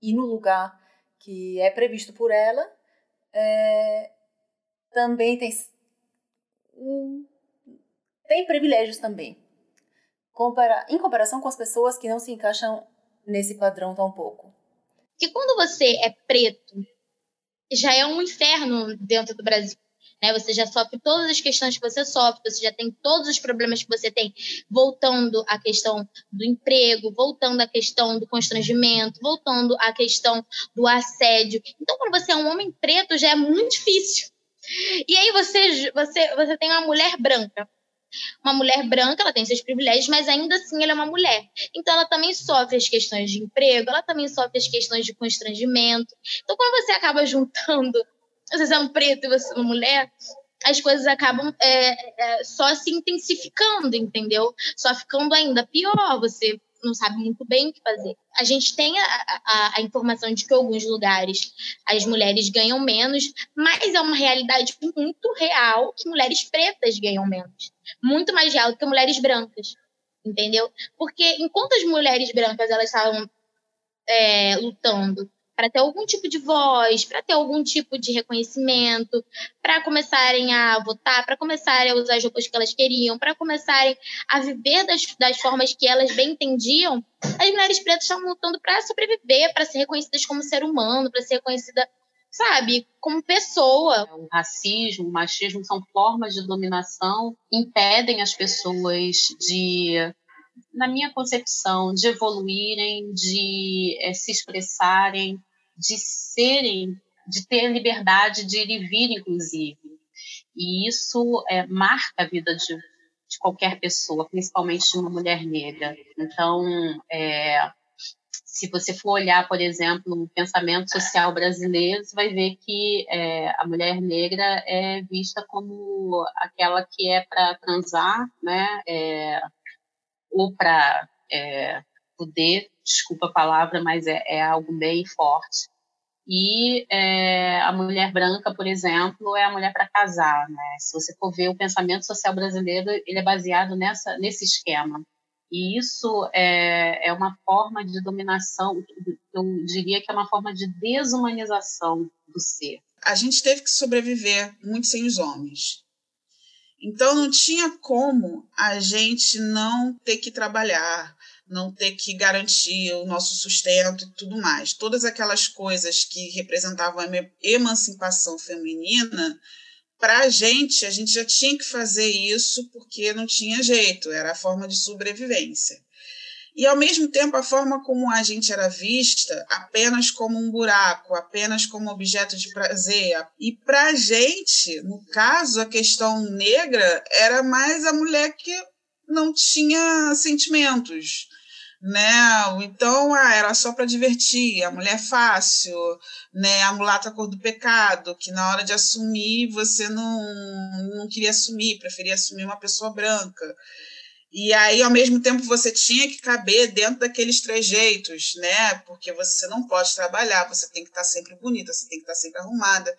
e no lugar que é previsto por ela, é, também tem, tem privilégios também. Compara, em comparação com as pessoas que não se encaixam nesse padrão tão pouco. Que quando você é preto, já é um inferno dentro do Brasil. Né? Você já sofre todas as questões que você sofre, você já tem todos os problemas que você tem, voltando à questão do emprego, voltando à questão do constrangimento, voltando à questão do assédio. Então, quando você é um homem preto, já é muito difícil. E aí você, você, você tem uma mulher branca. Uma mulher branca, ela tem seus privilégios, mas ainda assim ela é uma mulher. Então ela também sofre as questões de emprego, ela também sofre as questões de constrangimento. Então quando você acaba juntando você é um preto e você é uma mulher, as coisas acabam é, é, só se intensificando, entendeu? Só ficando ainda pior. Você não sabe muito bem o que fazer. A gente tem a, a, a, informação de que alguns lugares as mulheres ganham menos, mas é uma realidade muito real que mulheres pretas ganham menos. Muito mais real do que mulheres brancas, entendeu? Porque enquanto as mulheres brancas elas estavam é, lutando para ter algum tipo de voz, para ter algum tipo de reconhecimento, para começarem a votar, para começarem a usar as roupas que elas queriam, para começarem a viver das, das formas que elas bem entendiam, as mulheres pretas estão lutando para sobreviver, para ser reconhecidas como ser humano, para ser reconhecida, sabe, como pessoa. O racismo, o machismo são formas de dominação, impedem as pessoas de na minha concepção, de evoluírem, de é, se expressarem, de serem, de ter liberdade de ir e vir, inclusive. E isso é, marca a vida de, de qualquer pessoa, principalmente de uma mulher negra. Então, é, se você for olhar, por exemplo, o pensamento social brasileiro, você vai ver que é, a mulher negra é vista como aquela que é para transar, né? É, ou para é, poder, desculpa a palavra, mas é, é algo bem forte. E é, a mulher branca, por exemplo, é a mulher para casar. Né? Se você for ver o pensamento social brasileiro, ele é baseado nessa, nesse esquema. E isso é, é uma forma de dominação, eu diria que é uma forma de desumanização do ser. A gente teve que sobreviver muito sem os homens. Então não tinha como a gente não ter que trabalhar, não ter que garantir o nosso sustento e tudo mais. Todas aquelas coisas que representavam a emancipação feminina, para a gente, a gente já tinha que fazer isso porque não tinha jeito, era a forma de sobrevivência. E, ao mesmo tempo, a forma como a gente era vista apenas como um buraco, apenas como objeto de prazer. E, para a gente, no caso, a questão negra era mais a mulher que não tinha sentimentos né? Então, ah, era só para divertir, a mulher fácil, né? A mulata cor do pecado, que na hora de assumir você não, não queria assumir, preferia assumir uma pessoa branca. E aí, ao mesmo tempo, você tinha que caber dentro daqueles trejeitos, né? Porque você não pode trabalhar, você tem que estar sempre bonita, você tem que estar sempre arrumada.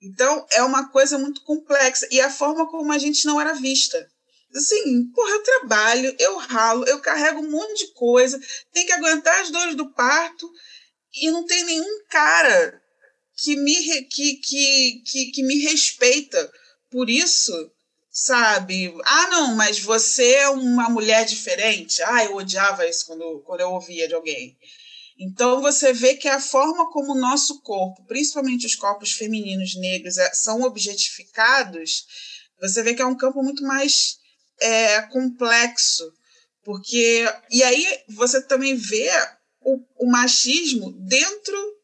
Então, é uma coisa muito complexa. E a forma como a gente não era vista assim, porra, eu trabalho, eu ralo, eu carrego um monte de coisa, tem que aguentar as dores do parto e não tem nenhum cara que me, que, que, que, que me respeita por isso, sabe? Ah, não, mas você é uma mulher diferente. Ah, eu odiava isso quando, quando eu ouvia de alguém. Então você vê que a forma como o nosso corpo, principalmente os corpos femininos negros, é, são objetificados, você vê que é um campo muito mais é, complexo, porque e aí você também vê o, o machismo dentro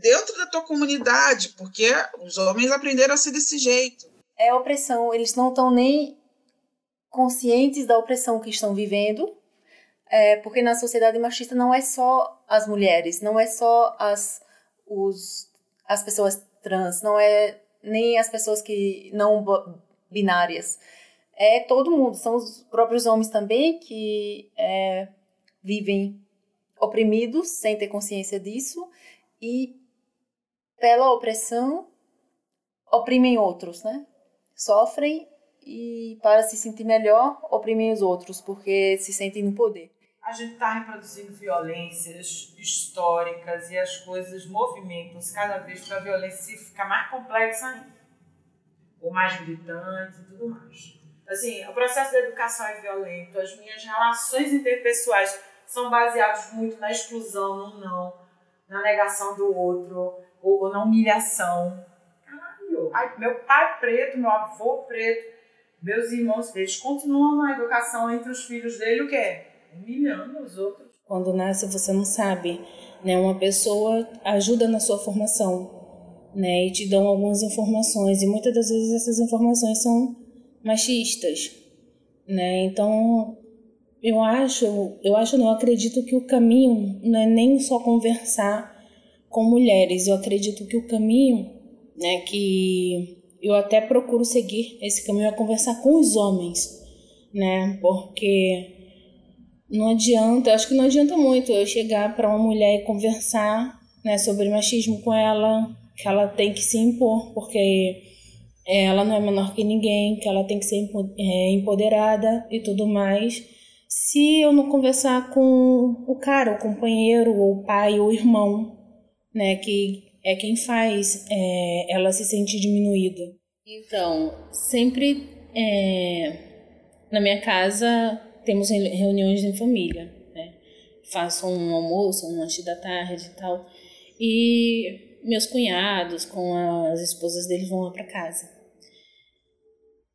dentro da tua comunidade, porque os homens aprenderam a ser desse jeito. É opressão, eles não estão nem conscientes da opressão que estão vivendo, é, porque na sociedade machista não é só as mulheres, não é só as, os, as pessoas trans, não é nem as pessoas que não binárias. É todo mundo, são os próprios homens também que é, vivem oprimidos sem ter consciência disso e pela opressão oprimem outros, né? Sofrem e para se sentir melhor oprimem os outros porque se sentem no poder. A gente está reproduzindo violências históricas e as coisas movimentam-se cada vez para a violência ficar mais complexa ainda, ou mais militante e tudo mais. Assim, o processo da educação é violento, as minhas relações interpessoais são baseadas muito na exclusão, no não, na negação do outro, ou, ou na humilhação. Caralho, ai, meu pai preto, meu avô preto, meus irmãos, eles continuam na educação entre os filhos dele o quê? humilhando os outros. Quando nasce, você não sabe, né? Uma pessoa ajuda na sua formação, né? E te dão algumas informações e muitas das vezes essas informações são machistas, né? Então, eu acho, eu acho não, eu acredito que o caminho não é nem só conversar com mulheres, eu acredito que o caminho, né, que eu até procuro seguir esse caminho é conversar com os homens, né? Porque não adianta, acho que não adianta muito eu chegar para uma mulher e conversar né, sobre machismo com ela, que ela tem que se impor, porque ela não é menor que ninguém, que ela tem que ser é, empoderada e tudo mais. Se eu não conversar com o cara, o companheiro, ou o pai, ou o irmão, né, que é quem faz é, ela se sentir diminuída. Então, sempre é, na minha casa temos reuniões em família, né? Faço um almoço, um lanche da tarde e tal. E meus cunhados com as esposas deles vão lá para casa.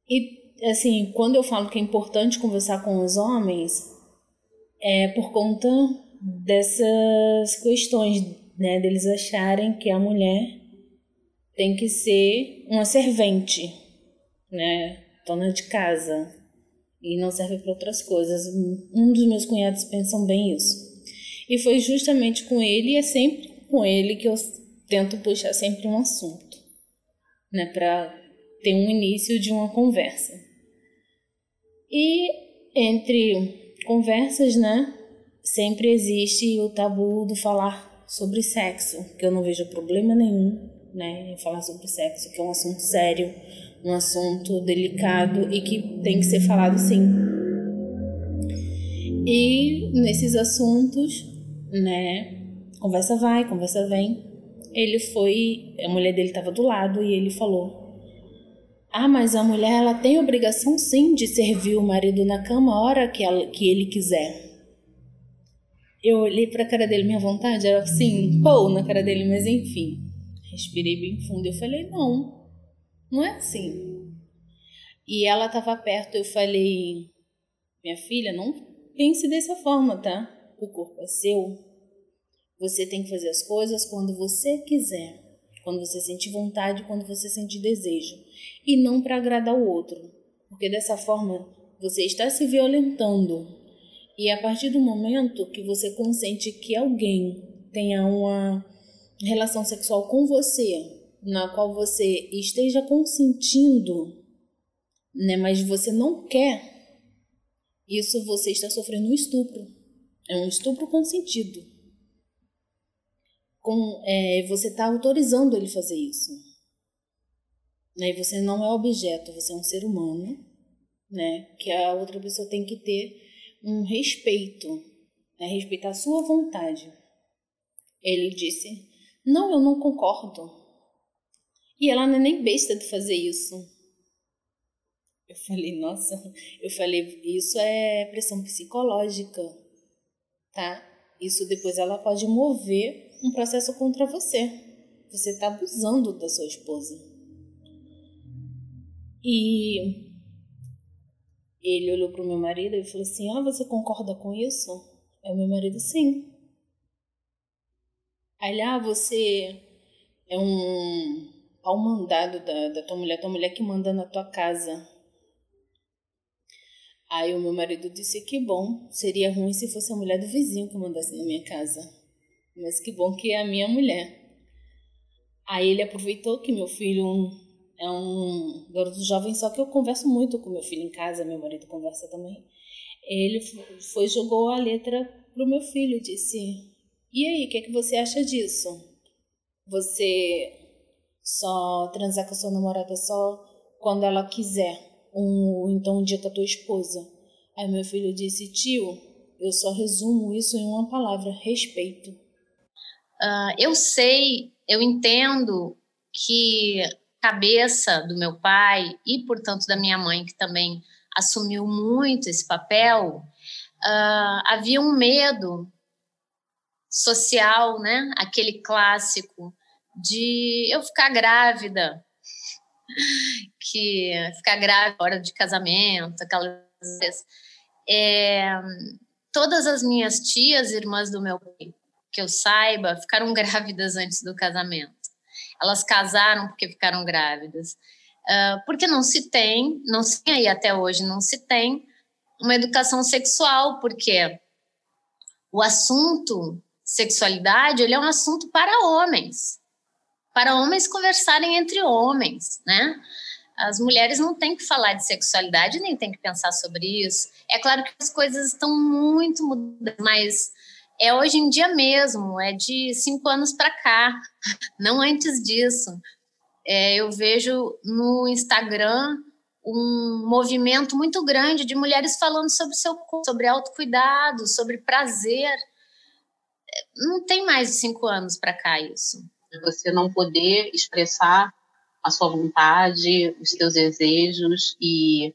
E assim, quando eu falo que é importante conversar com os homens, é por conta dessas questões, né, deles acharem que a mulher tem que ser uma servente, né, dona de casa, e não serve para outras coisas. Um dos meus cunhados pensam bem isso. E foi justamente com ele, e é sempre com ele que eu tento puxar sempre um assunto, né, para ter um início de uma conversa. E entre conversas, né, sempre existe o tabu do falar sobre sexo, que eu não vejo problema nenhum, né, em falar sobre sexo, que é um assunto sério, um assunto delicado e que tem que ser falado sim. E nesses assuntos, né, conversa vai, conversa vem. Ele foi, a mulher dele estava do lado e ele falou: "Ah, mas a mulher ela tem obrigação sim de servir o marido na cama a hora que, ela, que ele quiser." Eu olhei para a cara dele, minha vontade era assim, pô, na cara dele, mas enfim. Respirei bem fundo eu falei: "Não, não é assim. E ela estava perto, eu falei: Minha filha, não pense dessa forma, tá? O corpo é seu. Você tem que fazer as coisas quando você quiser, quando você sentir vontade, quando você sentir desejo, e não para agradar o outro, porque dessa forma você está se violentando. E a partir do momento que você consente que alguém tenha uma relação sexual com você, na qual você esteja consentindo, né, mas você não quer, isso você está sofrendo um estupro. É um estupro consentido. Com, é, você está autorizando ele fazer isso. Né, e você não é objeto, você é um ser humano, né, que a outra pessoa tem que ter um respeito, né, respeitar a sua vontade. Ele disse: Não, eu não concordo. E ela não é nem besta de fazer isso. Eu falei, nossa, eu falei, isso é pressão psicológica, tá? Isso depois ela pode mover um processo contra você. Você está abusando da sua esposa. E ele olhou para o meu marido e falou assim: Ah, você concorda com isso? Aí meu marido, sim. Aí lá ah, você é um pau mandado da, da tua mulher, tua mulher que manda na tua casa. Aí o meu marido disse que bom, seria ruim se fosse a mulher do vizinho que mandasse na minha casa. Mas que bom que é a minha mulher. Aí ele aproveitou que meu filho é um garoto jovem, só que eu converso muito com meu filho em casa, meu marido conversa também. Ele foi jogou a letra pro meu filho, disse: "E aí, o que é que você acha disso? Você só transar com a sua namorada só quando ela quiser, um, então um dia com a tua esposa?" Aí meu filho disse: "Tio, eu só resumo isso em uma palavra: respeito." Uh, eu sei, eu entendo que cabeça do meu pai e, portanto, da minha mãe, que também assumiu muito esse papel, uh, havia um medo social, né? Aquele clássico de eu ficar grávida, que ficar grávida hora de casamento, aquelas é, todas as minhas tias, irmãs do meu pai, que eu saiba, ficaram grávidas antes do casamento. Elas casaram porque ficaram grávidas. Uh, porque não se tem, não se tem aí até hoje, não se tem uma educação sexual, porque o assunto sexualidade ele é um assunto para homens, para homens conversarem entre homens, né? As mulheres não têm que falar de sexualidade, nem têm que pensar sobre isso. É claro que as coisas estão muito mudadas, mas é hoje em dia mesmo, é de cinco anos para cá, não antes disso. É, eu vejo no Instagram um movimento muito grande de mulheres falando sobre seu corpo, sobre autocuidado, sobre prazer. Não tem mais de cinco anos para cá isso. Você não poder expressar a sua vontade, os seus desejos e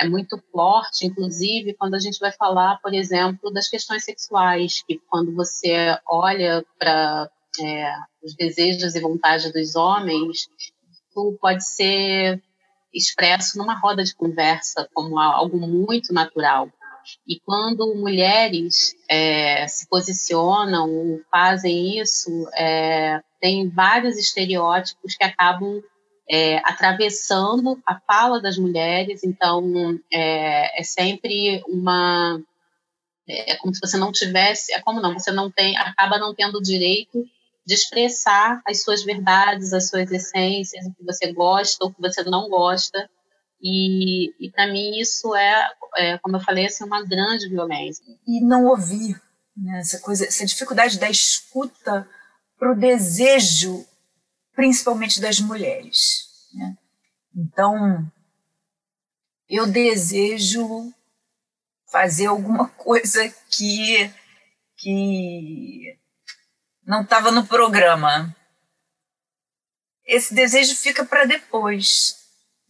é muito forte, inclusive quando a gente vai falar, por exemplo, das questões sexuais, que quando você olha para é, os desejos e vontades dos homens, isso pode ser expresso numa roda de conversa como algo muito natural. E quando mulheres é, se posicionam, fazem isso, é, tem vários estereótipos que acabam é, atravessando a fala das mulheres, então é, é, sempre uma é como se você não tivesse, é como não, você não tem, acaba não tendo o direito de expressar as suas verdades, as suas essências, o que você gosta, o que você não gosta, e, e para mim isso é, é, como eu falei, assim, uma grande violência. E não ouvir, né, essa coisa, essa dificuldade da escuta para o desejo principalmente das mulheres. Né? Então, eu desejo fazer alguma coisa que, que não estava no programa. Esse desejo fica para depois,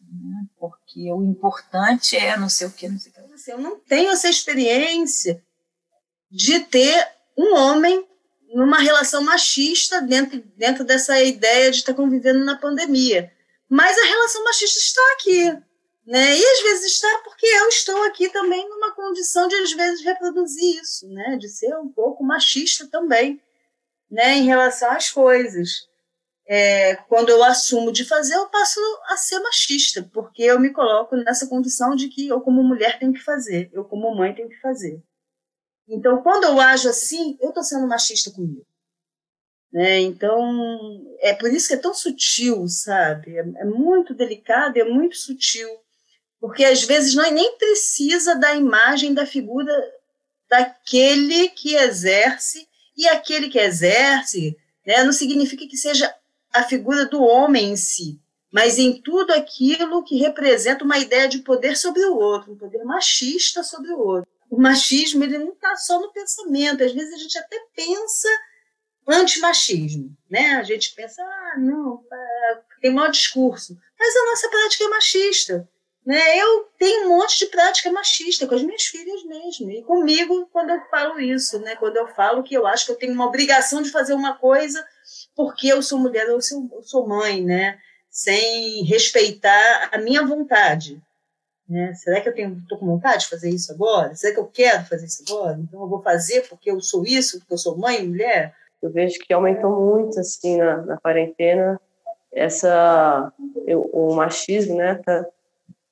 né? porque o importante é não sei o que, não sei o que. Eu não tenho essa experiência de ter um homem numa relação machista dentro, dentro dessa ideia de estar convivendo na pandemia. Mas a relação machista está aqui. Né? E às vezes está porque eu estou aqui também numa condição de, às vezes, reproduzir isso, né? de ser um pouco machista também né? em relação às coisas. É, quando eu assumo de fazer, eu passo a ser machista, porque eu me coloco nessa condição de que eu, como mulher, tenho que fazer, eu, como mãe, tenho que fazer. Então, quando eu ajo assim, eu estou sendo machista comigo. Né? Então, é por isso que é tão sutil, sabe? É, é muito delicado, é muito sutil, porque às vezes nós nem precisa da imagem da figura daquele que exerce e aquele que exerce né, não significa que seja a figura do homem em si, mas em tudo aquilo que representa uma ideia de poder sobre o outro, um poder machista sobre o outro o machismo ele não está só no pensamento, às vezes a gente até pensa antimachismo, né? A gente pensa, ah, não, tem mau discurso, mas a nossa prática é machista, né? Eu tenho um monte de prática machista com as minhas filhas mesmo e comigo quando eu falo isso, né? Quando eu falo que eu acho que eu tenho uma obrigação de fazer uma coisa porque eu sou mulher ou eu sou mãe, né? Sem respeitar a minha vontade, Né? Será que eu estou com vontade de fazer isso agora? Será que eu quero fazer isso agora? Então eu vou fazer porque eu sou isso, porque eu sou mãe e mulher? Eu vejo que aumentou muito assim na, na quarentena essa eu, o machismo, né, tá,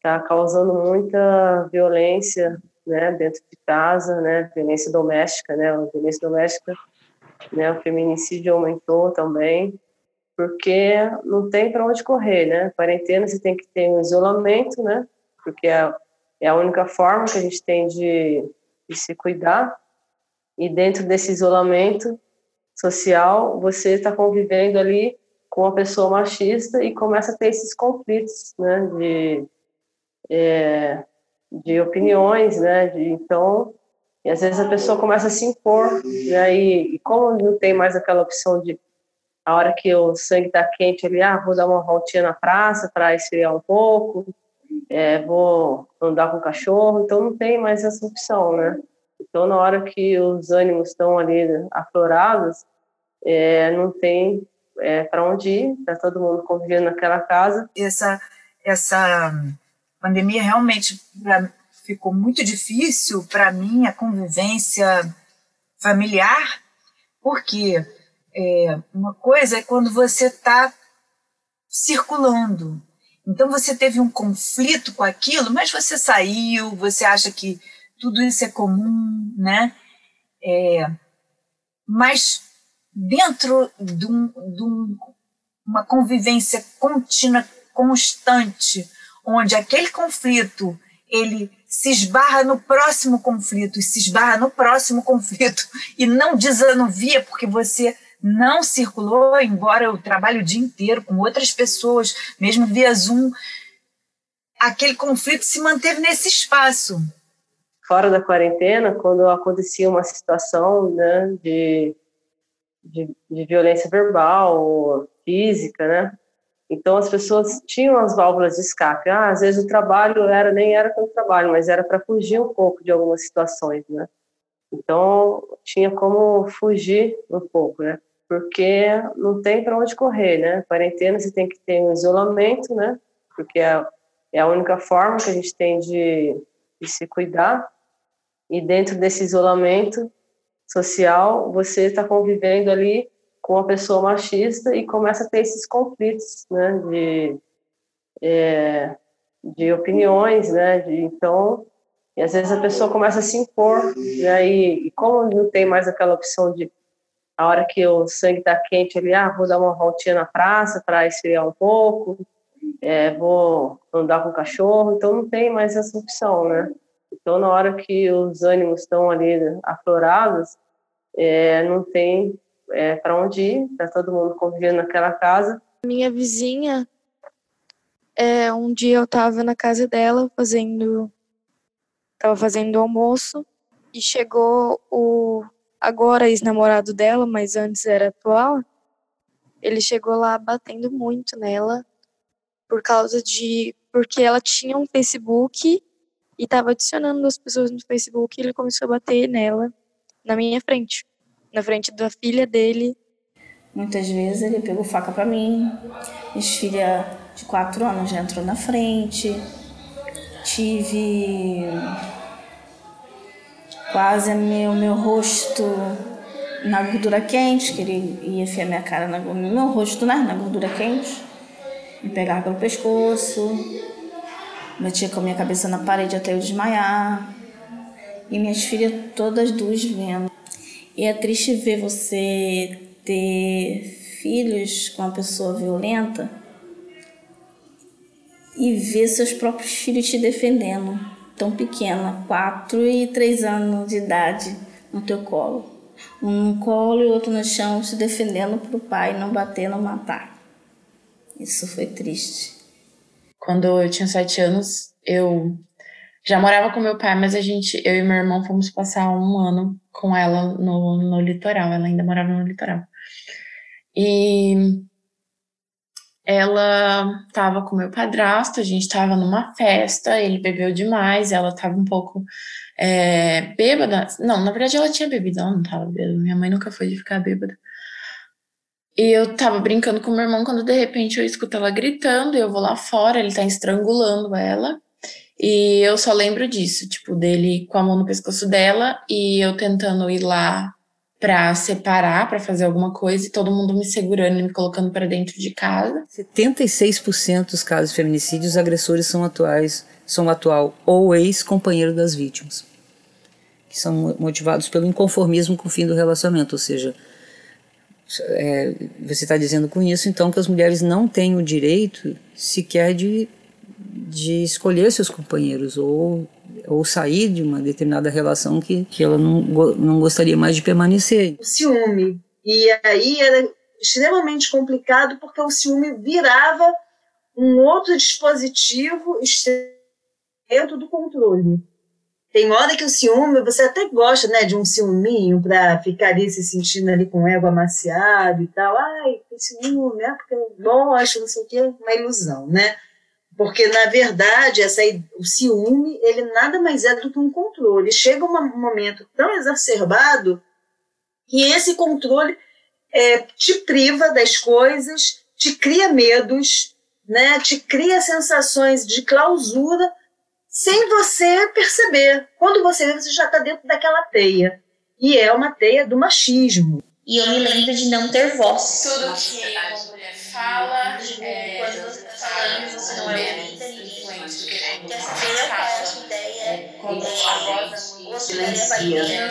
tá causando muita violência, né, dentro de casa, né, violência doméstica, né, violência doméstica, né, o feminicídio aumentou também, porque não tem para onde correr, né, quarentena você tem que ter um isolamento, né, porque é, é a única forma que a gente tem de, de se cuidar, e dentro desse isolamento social, você está convivendo ali com uma pessoa machista e começa a ter esses conflitos, né, de, é, de opiniões, né, de, então, e às vezes a pessoa começa a se impor, né, e, e como não tem mais aquela opção de a hora que o sangue está quente ali, ah, vou dar uma voltinha na praça para esfriar um pouco, é, vou andar com o cachorro, então não tem mais essa opção, né? Então, na hora que os ânimos estão ali aflorados, é, não tem é, para onde ir, está todo mundo convivendo naquela casa. Essa, essa pandemia realmente pra, ficou muito difícil para mim, a convivência familiar, porque é, uma coisa é quando você está circulando. Então você teve um conflito com aquilo, mas você saiu, você acha que tudo isso é comum, né? É, mas dentro de, um, de um, uma convivência contínua, constante, onde aquele conflito ele se esbarra no próximo conflito e se esbarra no próximo conflito e não desanuvia porque você não circulou, embora eu trabalhe o dia inteiro com outras pessoas, mesmo via Zoom, aquele conflito se manteve nesse espaço. Fora da quarentena, quando acontecia uma situação né, de de, de violência verbal, física, né? Então as pessoas tinham as válvulas de escape. Ah, às vezes o trabalho era nem era o trabalho, mas era para fugir um pouco de algumas situações, né? Então tinha como fugir um pouco, né? Porque não tem para onde correr, né? Quarentena você tem que ter um isolamento, né? Porque é, é a única forma que a gente tem de, de se cuidar. E dentro desse isolamento social, você está convivendo ali com uma pessoa machista e começa a ter esses conflitos, né, de, é, de opiniões, né, de, então, e às vezes a pessoa começa a se impor, né, e, e como não tem mais aquela opção de a hora que o sangue está quente ali, ah, vou dar uma voltinha na praça para esfriar um pouco, é, vou andar com o cachorro, então não tem mais essa opção, né? Então, na hora que os ânimos estão ali aflorados, é, não tem é, para onde ir, está todo mundo convivendo naquela casa. Minha vizinha, é, um dia eu estava na casa dela fazendo, estava fazendo almoço e chegou o agora ex-namorado dela, mas antes era atual. Ele chegou lá batendo muito nela por causa de porque ela tinha um Facebook e estava adicionando as pessoas no Facebook e ele começou a bater nela na minha frente, na frente da filha dele. Muitas vezes ele pegou faca para mim. Minha filha de quatro anos já entrou na frente. Tive quase meu, meu rosto na gordura quente, que ele ia enfiar minha cara no meu rosto né, na gordura quente, me pegar pelo pescoço, Batia com a minha cabeça na parede até eu desmaiar. E minhas filhas todas duas vendo. E é triste ver você ter filhos com uma pessoa violenta e ver seus próprios filhos te defendendo, tão pequena, quatro e três anos de idade, no teu colo. Um no colo e outro no chão, se defendendo para o pai não bater, não matar. Isso foi triste. Quando eu tinha sete anos, eu já morava com meu pai, mas a gente, eu e meu irmão fomos passar um ano com ela no, no litoral. Ela ainda morava no litoral. E ela estava com meu padrasto, a gente estava numa festa, ele bebeu demais, ela estava um pouco é, bêbada. Não, na verdade ela tinha bebido, ela não estava bêbada. Minha mãe nunca foi de ficar bêbada. E eu tava brincando com meu irmão quando de repente eu escuto ela gritando, e eu vou lá fora, ele tá estrangulando ela. E eu só lembro disso, tipo, dele com a mão no pescoço dela e eu tentando ir lá para separar, para fazer alguma coisa e todo mundo me segurando e me colocando para dentro de casa. 76% dos casos de feminicídios, os agressores são atuais, são atual ou ex-companheiro das vítimas, que são motivados pelo inconformismo com o fim do relacionamento, ou seja, é, você está dizendo com isso então que as mulheres não têm o direito sequer de, de escolher seus companheiros ou ou sair de uma determinada relação que, que ela não, não gostaria mais de permanecer. O ciúme. E aí era extremamente complicado porque o ciúme virava um outro dispositivo dentro do controle. Tem hora que o ciúme, você até gosta né, de um ciúminho para ficar ali se sentindo ali com ego amaciado e tal. Ai, tem ciúme, é porque eu gosto, não sei o quê, uma ilusão, né? Porque, na verdade, essa, o ciúme, ele nada mais é do que um controle. Chega um momento tão exacerbado que esse controle é, te priva das coisas, te cria medos, né, te cria sensações de clausura sem você perceber. Quando você vê, você já está dentro daquela teia. E é uma teia do machismo. E eu me lembro de não ter voz. Tudo que uma mulher fala, você não é ouvida e quer saber qual é a sua ideia, como a voz da mulher silencia.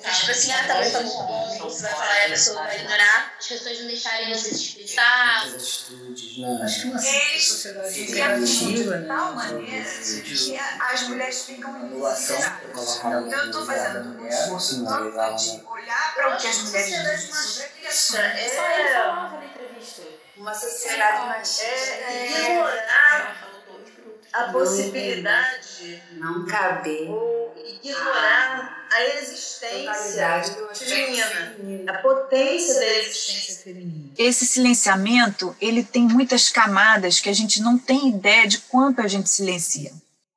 Tipo assim, ah, tá bom, tá bom, você vai falar e a pessoa vai ignorar, as pessoas não deixarem você se expressar. Acho que uma sociedade interativa, né? De tal maneira que as mulheres ficam vulneráveis. Então eu estou fazendo um esforço enorme de olhar para o que as mulheres dizem. Isso é uma sociedade mais é, ignorar a possibilidade não cabe. ou ignorar a existência feminina, a potência da existência feminina. Esse silenciamento, ele tem muitas camadas que a gente não tem ideia de quanto a gente silencia.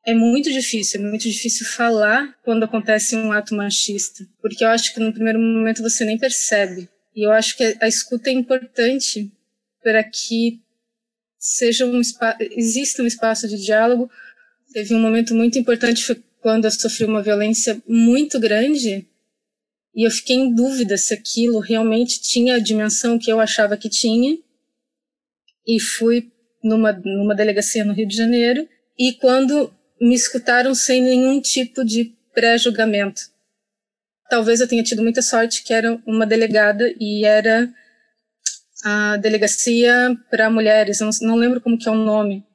É muito difícil, é muito difícil falar quando acontece um ato machista, porque eu acho que no primeiro momento você nem percebe. E eu acho que a escuta é importante para que seja um exista um espaço de diálogo. Teve um momento muito importante foi quando eu sofri uma violência muito grande e eu fiquei em dúvida se aquilo realmente tinha a dimensão que eu achava que tinha. E fui numa, numa delegacia no Rio de Janeiro e quando me escutaram sem nenhum tipo de pré-julgamento. Talvez eu tenha tido muita sorte que era uma delegada e era a delegacia para mulheres, não, não, lembro como que é o nome,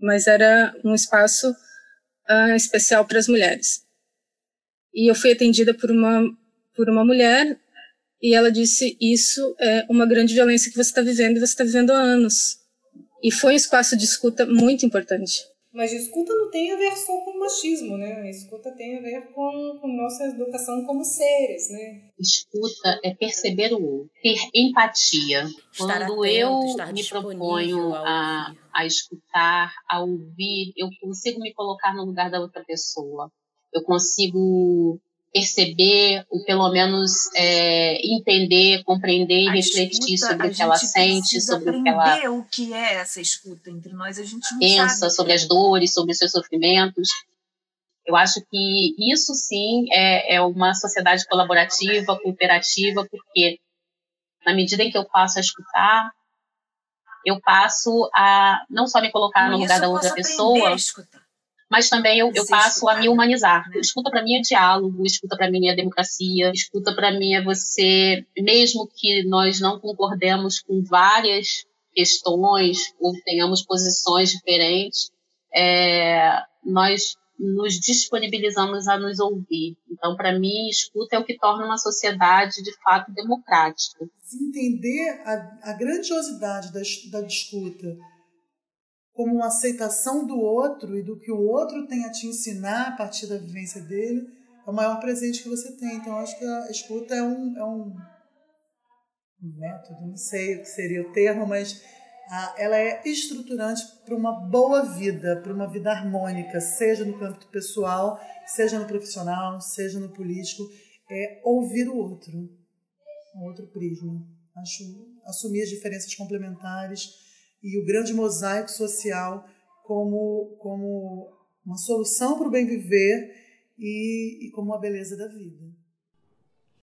mas era um espaço uh, especial para as mulheres. E eu fui atendida por uma por uma mulher e ela disse isso é uma grande violência que você está vivendo e você está vivendo há anos. E foi um espaço de escuta muito importante. Mas escuta não tem a ver só com machismo, né? Escuta tem a ver com, com nossa educação como seres, né? Escuta é perceber o outro, ter empatia. Estar Quando atento, eu me proponho a, a escutar, a ouvir, eu consigo me colocar no lugar da outra pessoa. Eu consigo perceber, ou pelo menos é, entender, compreender e refletir escuta, sobre o que ela sente, sobre o que ela o que é essa escuta entre nós, a gente não pensa sabe. sobre as dores, sobre os seus sofrimentos. Eu acho que isso sim é, é uma sociedade colaborativa, cooperativa, porque na medida em que eu passo a escutar, eu passo a não só me colocar no lugar da outra pessoa, mas também eu, eu passo a me humanizar. Né? Escuta para mim é diálogo, escuta para mim é democracia, escuta para mim é você, mesmo que nós não concordemos com várias questões ou tenhamos posições diferentes, é, nós nos disponibilizamos a nos ouvir. Então, para mim, escuta é o que torna uma sociedade de fato democrática. Entender a, a grandiosidade da, da escuta como uma aceitação do outro e do que o outro tem a te ensinar a partir da vivência dele, é o maior presente que você tem. Então, acho que a escuta é um, é um método, não sei o que seria o termo, mas a, ela é estruturante para uma boa vida, para uma vida harmônica, seja no campo pessoal, seja no profissional, seja no político. É ouvir o outro, um outro prisma. Acho assumir as diferenças complementares e o grande mosaico social como, como uma solução para o bem viver e, e como a beleza da vida.